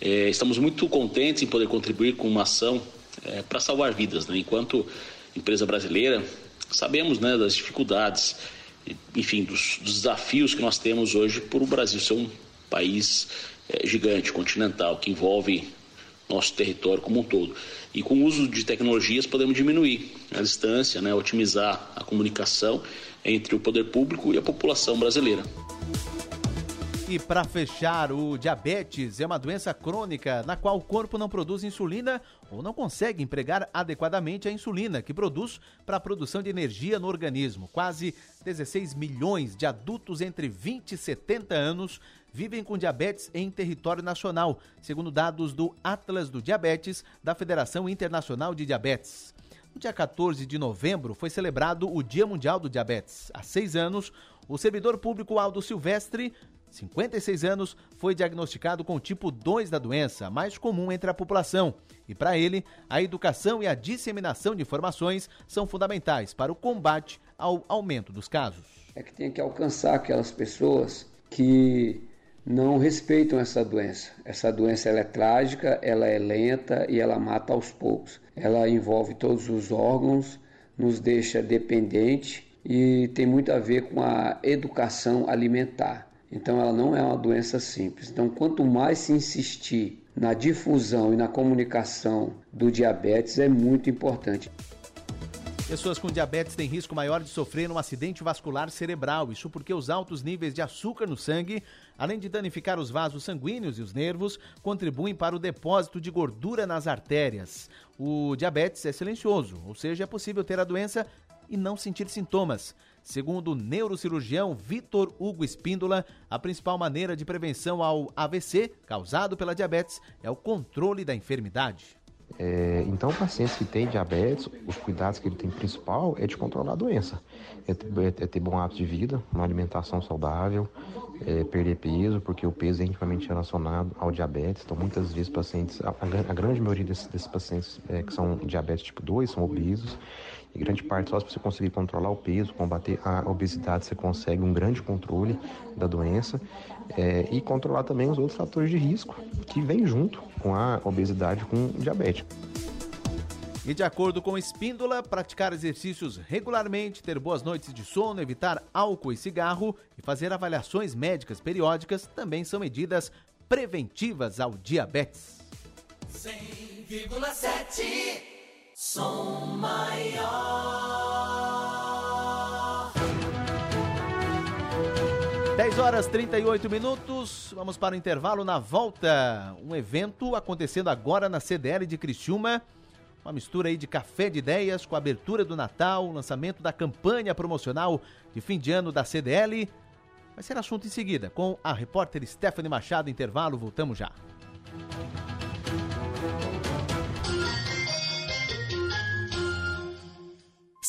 É, estamos muito contentes em poder contribuir com uma ação é, para salvar vidas. Né? Enquanto empresa brasileira, sabemos né, das dificuldades, enfim, dos, dos desafios que nós temos hoje por o Brasil ser um país gigante, continental, que envolve nosso território como um todo. E com o uso de tecnologias podemos diminuir a distância, né, otimizar a comunicação entre o poder público e a população brasileira. E para fechar, o diabetes é uma doença crônica na qual o corpo não produz insulina ou não consegue empregar adequadamente a insulina que produz para a produção de energia no organismo. Quase 16 milhões de adultos entre 20 e 70 anos vivem com diabetes em território nacional, segundo dados do Atlas do Diabetes da Federação Internacional de Diabetes. No dia 14 de novembro foi celebrado o Dia Mundial do Diabetes. Há seis anos, o servidor público Aldo Silvestre 56 anos, foi diagnosticado com o tipo 2 da doença, mais comum entre a população. E para ele, a educação e a disseminação de informações são fundamentais para o combate ao aumento dos casos. É que tem que alcançar aquelas pessoas que não respeitam essa doença. Essa doença ela é trágica, ela é lenta e ela mata aos poucos. Ela envolve todos os órgãos, nos deixa dependente e tem muito a ver com a educação alimentar. Então ela não é uma doença simples. Então quanto mais se insistir na difusão e na comunicação do diabetes é muito importante. Pessoas com diabetes têm risco maior de sofrer um acidente vascular cerebral. Isso porque os altos níveis de açúcar no sangue, além de danificar os vasos sanguíneos e os nervos, contribuem para o depósito de gordura nas artérias. O diabetes é silencioso, ou seja, é possível ter a doença e não sentir sintomas. Segundo o neurocirurgião Vitor Hugo Espíndola, a principal maneira de prevenção ao AVC causado pela diabetes é o controle da enfermidade. É, então, pacientes que têm diabetes, os cuidados que ele tem principal é de controlar a doença. É ter, é ter bom hábito de vida, uma alimentação saudável, é, perder peso, porque o peso é intimamente relacionado ao diabetes. Então, muitas vezes, pacientes, a, a grande maioria desses, desses pacientes é, que são diabetes tipo 2 são obesos. E grande parte, só se você conseguir controlar o peso, combater a obesidade, você consegue um grande controle da doença é, e controlar também os outros fatores de risco que vêm junto com a obesidade com diabetes. E de acordo com Espíndola, praticar exercícios regularmente, ter boas noites de sono, evitar álcool e cigarro e fazer avaliações médicas periódicas também são medidas preventivas ao diabetes. 100,7 Som maior. 10 horas 38 minutos. Vamos para o intervalo na volta. Um evento acontecendo agora na CDL de Criciúma. Uma mistura aí de café de ideias com a abertura do Natal, lançamento da campanha promocional de fim de ano da CDL. Vai ser assunto em seguida com a repórter Stephanie Machado. Intervalo, voltamos já.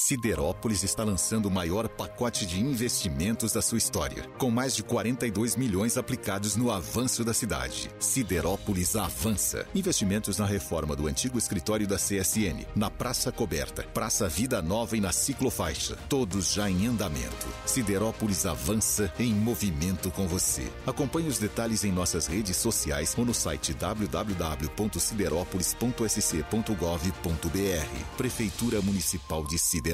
Siderópolis está lançando o maior pacote de investimentos da sua história, com mais de 42 milhões aplicados no avanço da cidade. Siderópolis avança. Investimentos na reforma do antigo escritório da CSN, na Praça Coberta, Praça Vida Nova e na Ciclofaixa, todos já em andamento. Siderópolis avança em movimento com você. Acompanhe os detalhes em nossas redes sociais ou no site www.siderópolis.sc.gov.br. Prefeitura Municipal de Siderópolis.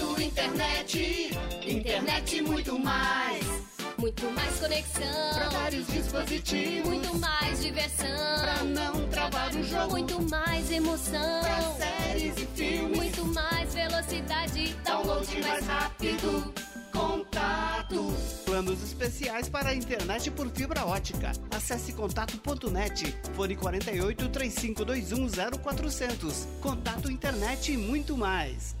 internet, internet muito mais. Muito mais conexão. Pra vários dispositivos. Muito mais diversão. Pra não travar o jogo. Muito mais emoção. Pra séries e filmes. Muito mais velocidade. Download mais rápido. Contato. Planos especiais para a internet por fibra ótica. Acesse contato.net. Fone 48 3521 0400. Contato internet e muito mais.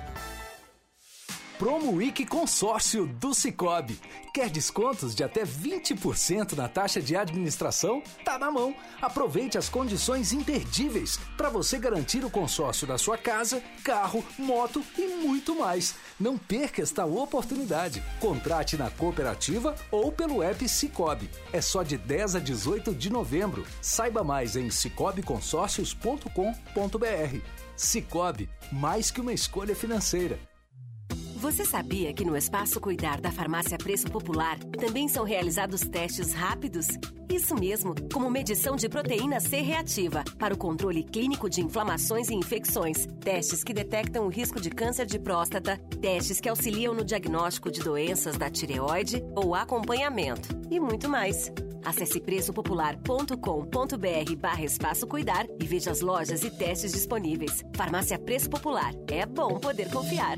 Promo Week Consórcio do Cicobi. Quer descontos de até 20% na taxa de administração? Tá na mão. Aproveite as condições imperdíveis para você garantir o consórcio da sua casa, carro, moto e muito mais. Não perca esta oportunidade. Contrate na cooperativa ou pelo app Cicobi. É só de 10 a 18 de novembro. Saiba mais em cicobiconsórcios.com.br. Cicobi, mais que uma escolha financeira. Você sabia que no Espaço Cuidar da Farmácia Preço Popular também são realizados testes rápidos? Isso mesmo, como medição de proteína C reativa para o controle clínico de inflamações e infecções, testes que detectam o risco de câncer de próstata, testes que auxiliam no diagnóstico de doenças da tireoide ou acompanhamento e muito mais. Acesse preçopopular.com.br barra espaço cuidar e veja as lojas e testes disponíveis. Farmácia Preço Popular. É bom poder confiar.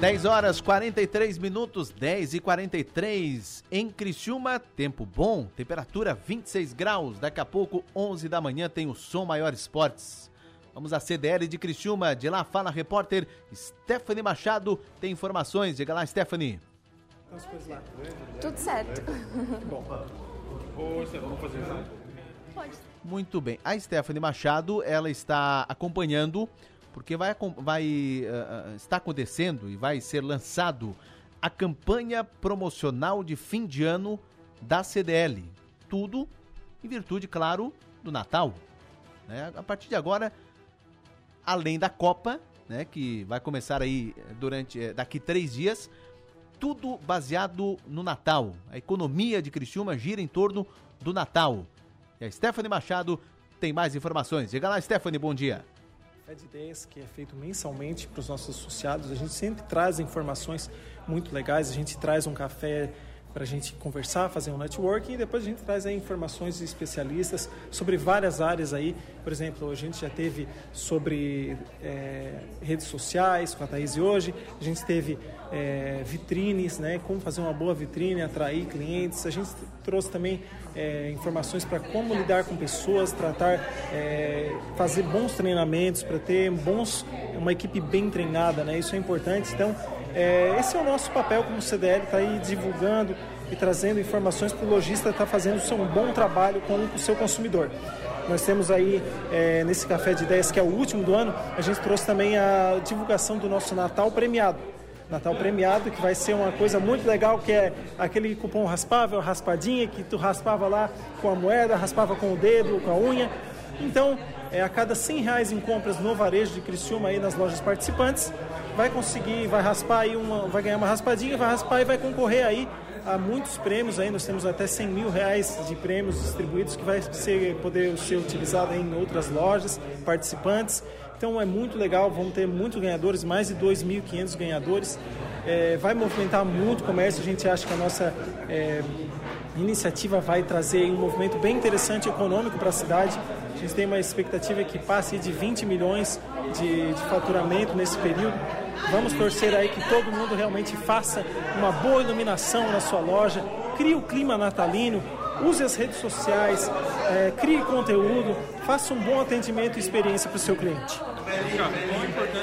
10 horas 43 minutos, 10 e 43 em Criciúma, tempo bom, temperatura 26 graus. Daqui a pouco, 11 da manhã, tem o Som Maior Esportes. Vamos à CDL de Criciúma, de lá fala a repórter Stephanie Machado. Tem informações, diga lá, Stephanie. Tudo certo. Bom, ô Estevão, vamos fazer isso? Pode. Muito bem. A Stephanie Machado, ela está acompanhando, porque vai, vai uh, está acontecendo e vai ser lançado a campanha promocional de fim de ano da CDL. Tudo em virtude, claro, do Natal. né? A partir de agora, além da Copa, né, que vai começar aí durante eh, daqui três dias, tudo baseado no Natal. A economia de Criciúma gira em torno do Natal. E a Stephanie Machado tem mais informações. Diga lá, Stephanie, bom dia. De ideias que é feito mensalmente para os nossos associados. A gente sempre traz informações muito legais. A gente traz um café para a gente conversar, fazer um networking e depois a gente traz aí informações de especialistas sobre várias áreas aí. Por exemplo, a gente já teve sobre é, redes sociais com a Thaís hoje, a gente teve é, vitrines, né, como fazer uma boa vitrine, atrair clientes. A gente trouxe também é, informações para como lidar com pessoas, tratar, é, fazer bons treinamentos para ter bons, uma equipe bem treinada, né? Isso é importante. Então, é, esse é o nosso papel como CDL, está aí divulgando e trazendo informações para o lojista estar fazendo o seu um bom trabalho com o seu consumidor. Nós temos aí, é, nesse Café de Ideias, que é o último do ano, a gente trouxe também a divulgação do nosso Natal premiado. Natal premiado, que vai ser uma coisa muito legal, que é aquele cupom raspável, raspadinha, que tu raspava lá com a moeda, raspava com o dedo, com a unha. Então, é, a cada 100 reais em compras no varejo de Criciúma aí nas lojas participantes, vai conseguir, vai raspar aí uma, vai ganhar uma raspadinha, vai raspar e vai concorrer aí a muitos prêmios aí, nós temos até 100 mil reais de prêmios distribuídos que vai ser, poder ser utilizado em outras lojas, participantes. Então é muito legal, vamos ter muitos ganhadores, mais de 2.500 ganhadores. É, vai movimentar muito o comércio, a gente acha que a nossa é, iniciativa vai trazer um movimento bem interessante econômico para a cidade. A gente tem uma expectativa que passe de 20 milhões de, de faturamento nesse período. Vamos torcer aí que todo mundo realmente faça uma boa iluminação na sua loja, crie o clima natalino, use as redes sociais, é, crie conteúdo, faça um bom atendimento e experiência para o seu cliente.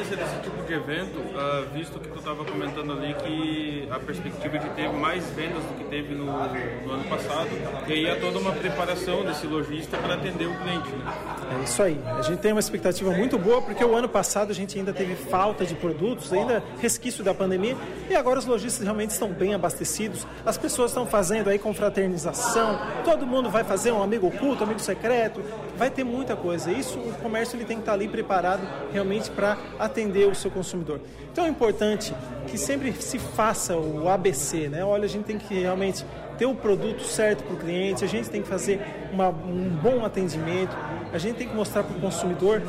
Importância desse tipo de evento, ah, visto que tu estava comentando ali que a perspectiva de ter mais vendas do que teve no, no ano passado, e aí há toda uma preparação desse lojista para atender o cliente, né? É isso aí. A gente tem uma expectativa muito boa porque o ano passado a gente ainda teve falta de produtos, ainda resquício da pandemia, e agora os lojistas realmente estão bem abastecidos. As pessoas estão fazendo aí confraternização, todo mundo vai fazer um amigo oculto, amigo secreto, vai ter muita coisa. Isso o comércio ele tem que estar ali preparado realmente para atender o seu consumidor. Então é importante que sempre se faça o ABC, né? Olha, a gente tem que realmente ter o produto certo para o cliente, a gente tem que fazer uma, um bom atendimento, a gente tem que mostrar para o consumidor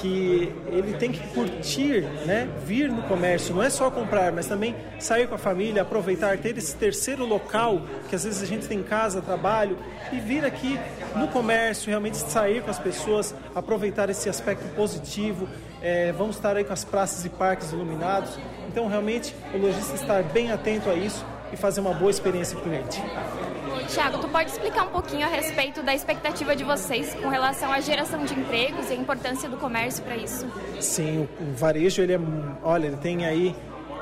que ele tem que curtir, né, vir no comércio, não é só comprar, mas também sair com a família, aproveitar, ter esse terceiro local que às vezes a gente tem em casa, trabalho, e vir aqui no comércio, realmente sair com as pessoas, aproveitar esse aspecto positivo. É, vamos estar aí com as praças e parques iluminados. Então, realmente, o lojista estar bem atento a isso e fazer uma boa experiência para o cliente. Tiago, tu pode explicar um pouquinho a respeito da expectativa de vocês com relação à geração de empregos e a importância do comércio para isso? Sim, o, varejo, ele é, olha, ele tem aí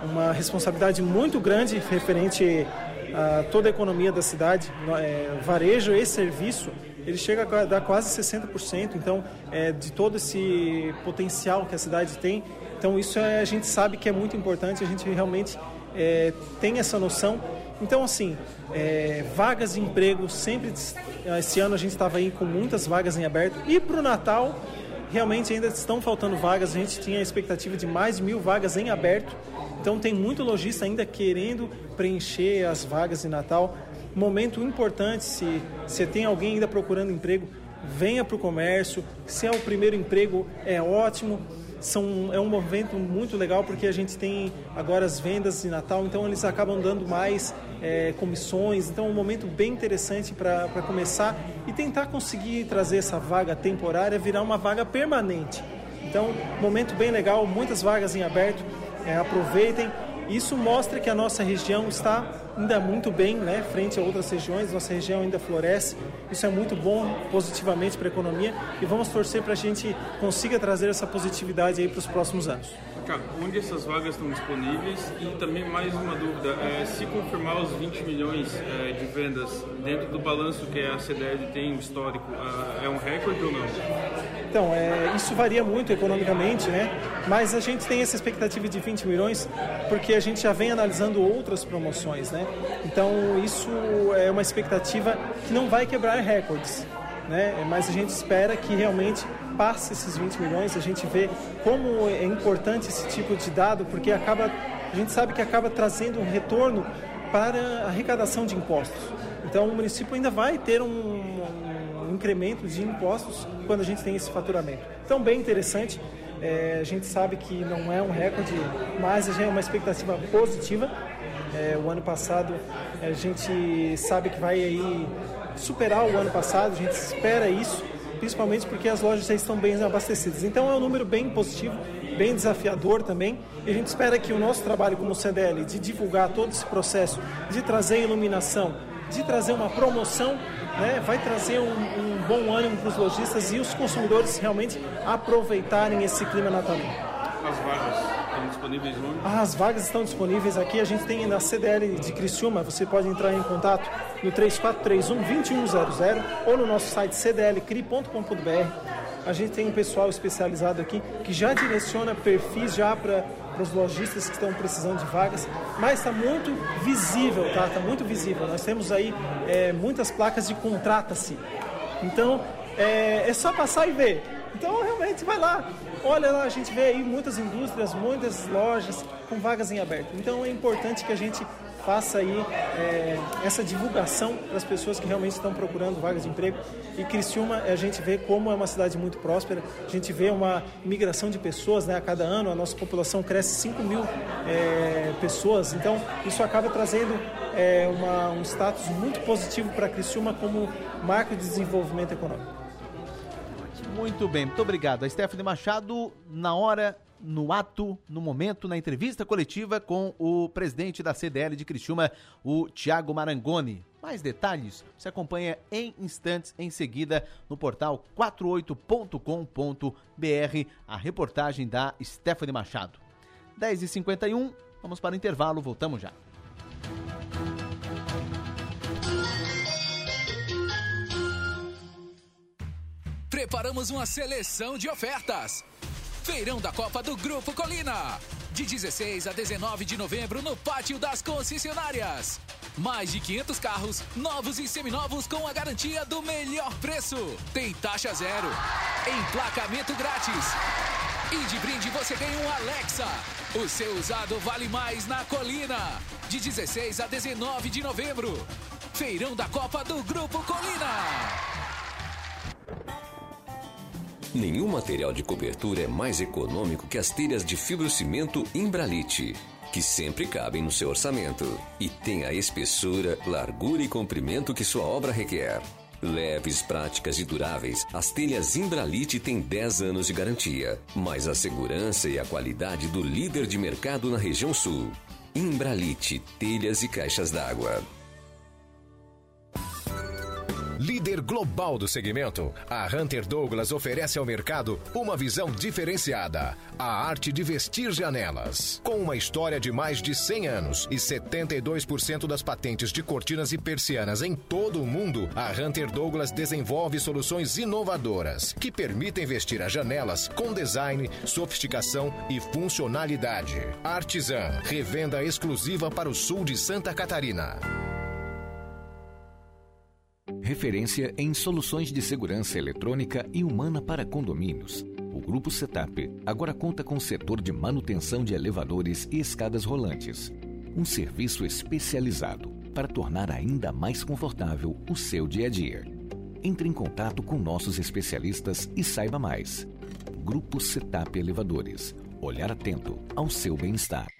uma responsabilidade muito grande referente a toda a economia da cidade. É, varejo e serviço, ele chega a dar quase 60%, então, é, de todo esse potencial que a cidade tem. Então, isso é, a gente sabe que é muito importante, a gente realmente é, tem essa noção. Então, assim, é, vagas de emprego sempre. Esse ano a gente estava aí com muitas vagas em aberto. E para o Natal, realmente ainda estão faltando vagas. A gente tinha a expectativa de mais de mil vagas em aberto. Então, tem muito lojista ainda querendo preencher as vagas de Natal. Momento importante, se você tem alguém ainda procurando emprego, venha para o comércio. Se é o primeiro emprego, é ótimo são, é um movimento muito legal porque a gente tem agora as vendas de Natal, então eles acabam dando mais é, comissões, então é um momento bem interessante para começar e tentar conseguir trazer essa vaga temporária virar uma vaga permanente. Então, momento bem legal, muitas vagas em aberto, é, aproveitem. Isso mostra que a nossa região está ainda muito bem, né, frente a outras regiões, nossa região ainda floresce. Isso é muito bom positivamente para a economia e vamos torcer para a gente consiga trazer essa positividade aí para os próximos anos. Onde essas vagas estão disponíveis? E também mais uma dúvida, é, se confirmar os 20 milhões é, de vendas dentro do balanço que a CDL tem histórico, é um recorde ou não? Então, é, isso varia muito economicamente, né? Mas a gente tem essa expectativa de 20 milhões porque a gente já vem analisando outras promoções, né? Então, isso é uma expectativa que não vai quebrar recordes, né? Mas a gente espera que realmente passe esses 20 milhões, a gente vê como é importante esse tipo de dado, porque acaba, a gente sabe que acaba trazendo um retorno para a arrecadação de impostos. Então o município ainda vai ter um, um incremento de impostos quando a gente tem esse faturamento. Então bem interessante. É, a gente sabe que não é um recorde, mas é uma expectativa positiva. É, o ano passado a gente sabe que vai aí superar o ano passado, a gente espera isso principalmente porque as lojas já estão bem abastecidas. Então é um número bem positivo, bem desafiador também. E a gente espera que o nosso trabalho como CDL de divulgar todo esse processo, de trazer iluminação, de trazer uma promoção, né, vai trazer um, um bom ânimo para os lojistas e os consumidores realmente aproveitarem esse clima natalino. As vagas estão disponíveis onde? As vagas estão disponíveis aqui. A gente tem na CDL de Criciúma. Você pode entrar em contato no 3431-2100 ou no nosso site cdlcri.com.br. A gente tem um pessoal especializado aqui que já direciona perfis já para os lojistas que estão precisando de vagas, mas está muito visível, tá? Está muito visível. Nós temos aí é, muitas placas de contrata-se. Então é, é só passar e ver. Então realmente vai lá, olha lá, a gente vê aí muitas indústrias, muitas lojas com vagas em aberto. Então é importante que a gente faça aí é, essa divulgação para as pessoas que realmente estão procurando vagas de emprego. E Criciúma, a gente vê como é uma cidade muito próspera, a gente vê uma migração de pessoas, né? A cada ano a nossa população cresce 5 mil é, pessoas, então isso acaba trazendo é, uma, um status muito positivo para Criciúma como marco de desenvolvimento econômico. Muito bem, muito obrigado. A Stephanie Machado, na hora no ato, no momento, na entrevista coletiva com o presidente da CDL de Criciúma, o Tiago Marangoni. Mais detalhes você acompanha em instantes em seguida no portal 48.com.br, a reportagem da Stephanie Machado. 10h51, vamos para o intervalo, voltamos já. Preparamos uma seleção de ofertas. Feirão da Copa do Grupo Colina. De 16 a 19 de novembro no Pátio das Concessionárias. Mais de 500 carros, novos e seminovos com a garantia do melhor preço. Tem taxa zero. Emplacamento grátis. E de brinde você ganha um Alexa. O seu usado vale mais na Colina. De 16 a 19 de novembro. Feirão da Copa do Grupo Colina. Nenhum material de cobertura é mais econômico que as telhas de fibrocimento Imbralite, que sempre cabem no seu orçamento e tem a espessura, largura e comprimento que sua obra requer. Leves, práticas e duráveis, as telhas Imbralite têm 10 anos de garantia, mais a segurança e a qualidade do líder de mercado na região sul. Imbralite, telhas e caixas d'água. Líder global do segmento, a Hunter Douglas oferece ao mercado uma visão diferenciada: a arte de vestir janelas. Com uma história de mais de 100 anos e 72% das patentes de cortinas e persianas em todo o mundo, a Hunter Douglas desenvolve soluções inovadoras que permitem vestir as janelas com design, sofisticação e funcionalidade. Artisan, revenda exclusiva para o sul de Santa Catarina. Referência em soluções de segurança eletrônica e humana para condomínios. O Grupo Setup agora conta com o setor de manutenção de elevadores e escadas rolantes. Um serviço especializado para tornar ainda mais confortável o seu dia a dia. Entre em contato com nossos especialistas e saiba mais. Grupo Setup Elevadores. Olhar atento ao seu bem-estar.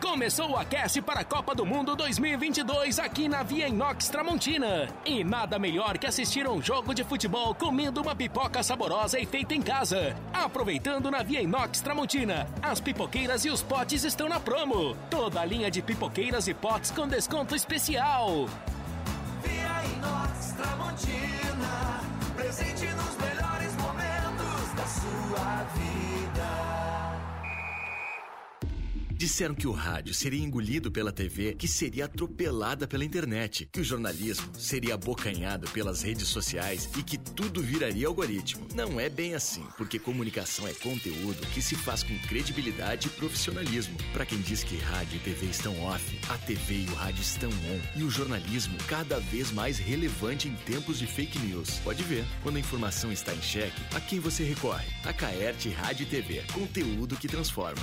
Começou o aquece para a Copa do Mundo 2022 aqui na Via Inox Tramontina. E nada melhor que assistir um jogo de futebol comendo uma pipoca saborosa e feita em casa. Aproveitando na Via Inox Tramontina, as pipoqueiras e os potes estão na promo. Toda a linha de pipoqueiras e potes com desconto especial. Via Inox Tramontina, presente nos Disseram que o rádio seria engolido pela TV, que seria atropelada pela internet, que o jornalismo seria abocanhado pelas redes sociais e que tudo viraria algoritmo. Não é bem assim, porque comunicação é conteúdo que se faz com credibilidade e profissionalismo. Para quem diz que rádio e TV estão off, a TV e o rádio estão on e o jornalismo cada vez mais relevante em tempos de fake news. Pode ver, quando a informação está em xeque, a quem você recorre? A Caerte Rádio e TV, conteúdo que transforma.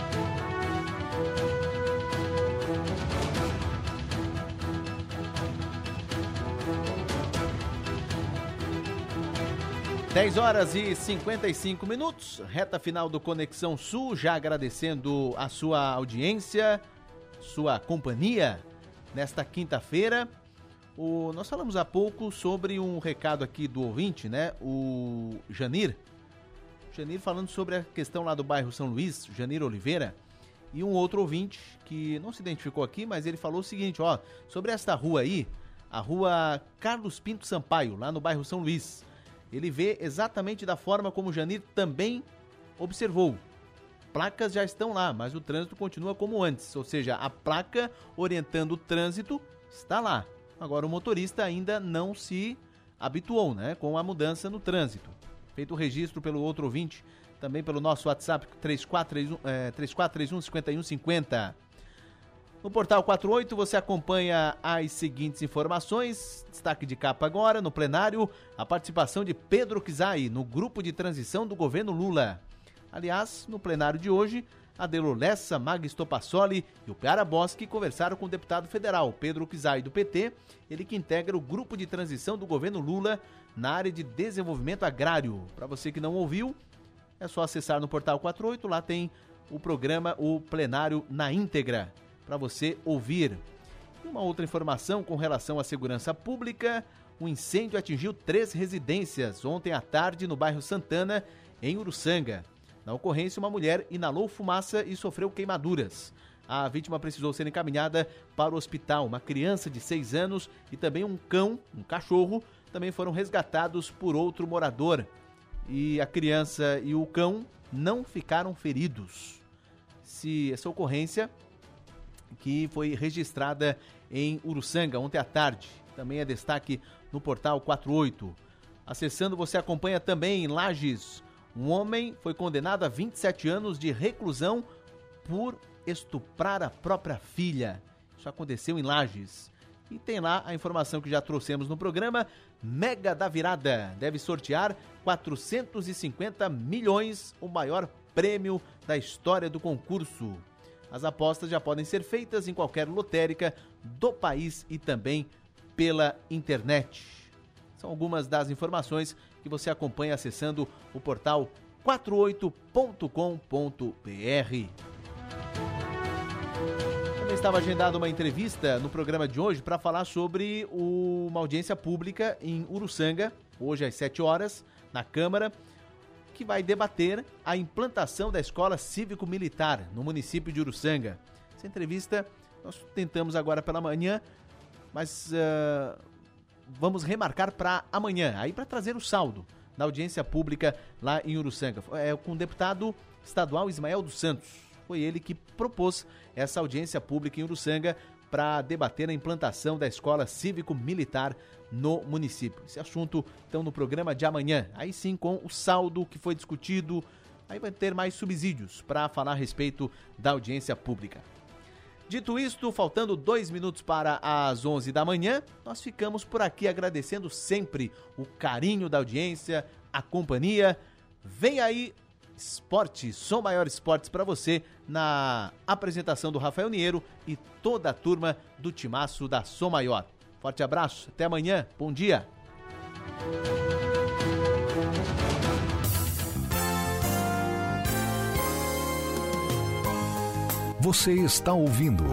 Dez horas e 55 minutos, reta final do Conexão Sul, já agradecendo a sua audiência, sua companhia nesta quinta-feira. O, nós falamos há pouco sobre um recado aqui do ouvinte, né? O Janir. Janir falando sobre a questão lá do bairro São Luís, Janir Oliveira. E um outro ouvinte que não se identificou aqui, mas ele falou o seguinte, ó, sobre esta rua aí, a rua Carlos Pinto Sampaio, lá no bairro São Luís. Ele vê exatamente da forma como Janir também observou. placas já estão lá, mas o trânsito continua como antes, ou seja, a placa orientando o trânsito está lá. Agora o motorista ainda não se habituou, né, com a mudança no trânsito. Feito o registro pelo outro ouvinte, também pelo nosso WhatsApp 3431, é, 3431 5150. No portal 48 você acompanha as seguintes informações. Destaque de capa agora, no plenário, a participação de Pedro Kizai no grupo de transição do governo Lula. Aliás, no plenário de hoje, Adelo Lessa, Magisto Passoli e o Piara Bosque conversaram com o deputado federal Pedro Kizai do PT, ele que integra o grupo de transição do governo Lula na área de desenvolvimento agrário. Para você que não ouviu, é só acessar no portal 48, lá tem o programa, o plenário na íntegra para você ouvir. E uma outra informação com relação à segurança pública: um incêndio atingiu três residências ontem à tarde no bairro Santana, em Uruçanga. Na ocorrência, uma mulher inalou fumaça e sofreu queimaduras. A vítima precisou ser encaminhada para o hospital. Uma criança de seis anos e também um cão, um cachorro, também foram resgatados por outro morador. E a criança e o cão não ficaram feridos. Se essa ocorrência que foi registrada em Uruçanga ontem à tarde. Também é destaque no portal 48. Acessando, você acompanha também em Lages. Um homem foi condenado a 27 anos de reclusão por estuprar a própria filha. Isso aconteceu em Lages. E tem lá a informação que já trouxemos no programa. Mega da Virada deve sortear 450 milhões, o maior prêmio da história do concurso. As apostas já podem ser feitas em qualquer lotérica do país e também pela internet. São algumas das informações que você acompanha acessando o portal 48.com.br. Também estava agendada uma entrevista no programa de hoje para falar sobre uma audiência pública em Uruçanga, hoje às 7 horas, na Câmara, que vai debater a implantação da escola cívico-militar no município de Uruçanga. Essa entrevista nós tentamos agora pela manhã, mas ah, vamos remarcar para amanhã, aí para trazer o saldo da audiência pública lá em Uruçanga. É com o deputado estadual Ismael dos Santos. Foi ele que propôs essa audiência pública em Uruçanga para debater a implantação da escola cívico-militar no município. Esse assunto, então, no programa de amanhã. Aí sim, com o saldo que foi discutido. Aí vai ter mais subsídios para falar a respeito da audiência pública. Dito isto, faltando dois minutos para as 11 da manhã, nós ficamos por aqui agradecendo sempre o carinho da audiência, a companhia. Vem aí Esporte, Som Maior Esportes para você na apresentação do Rafael Niero e toda a turma do Timaço da Som Maior. Forte abraço, até amanhã, bom dia. Você está ouvindo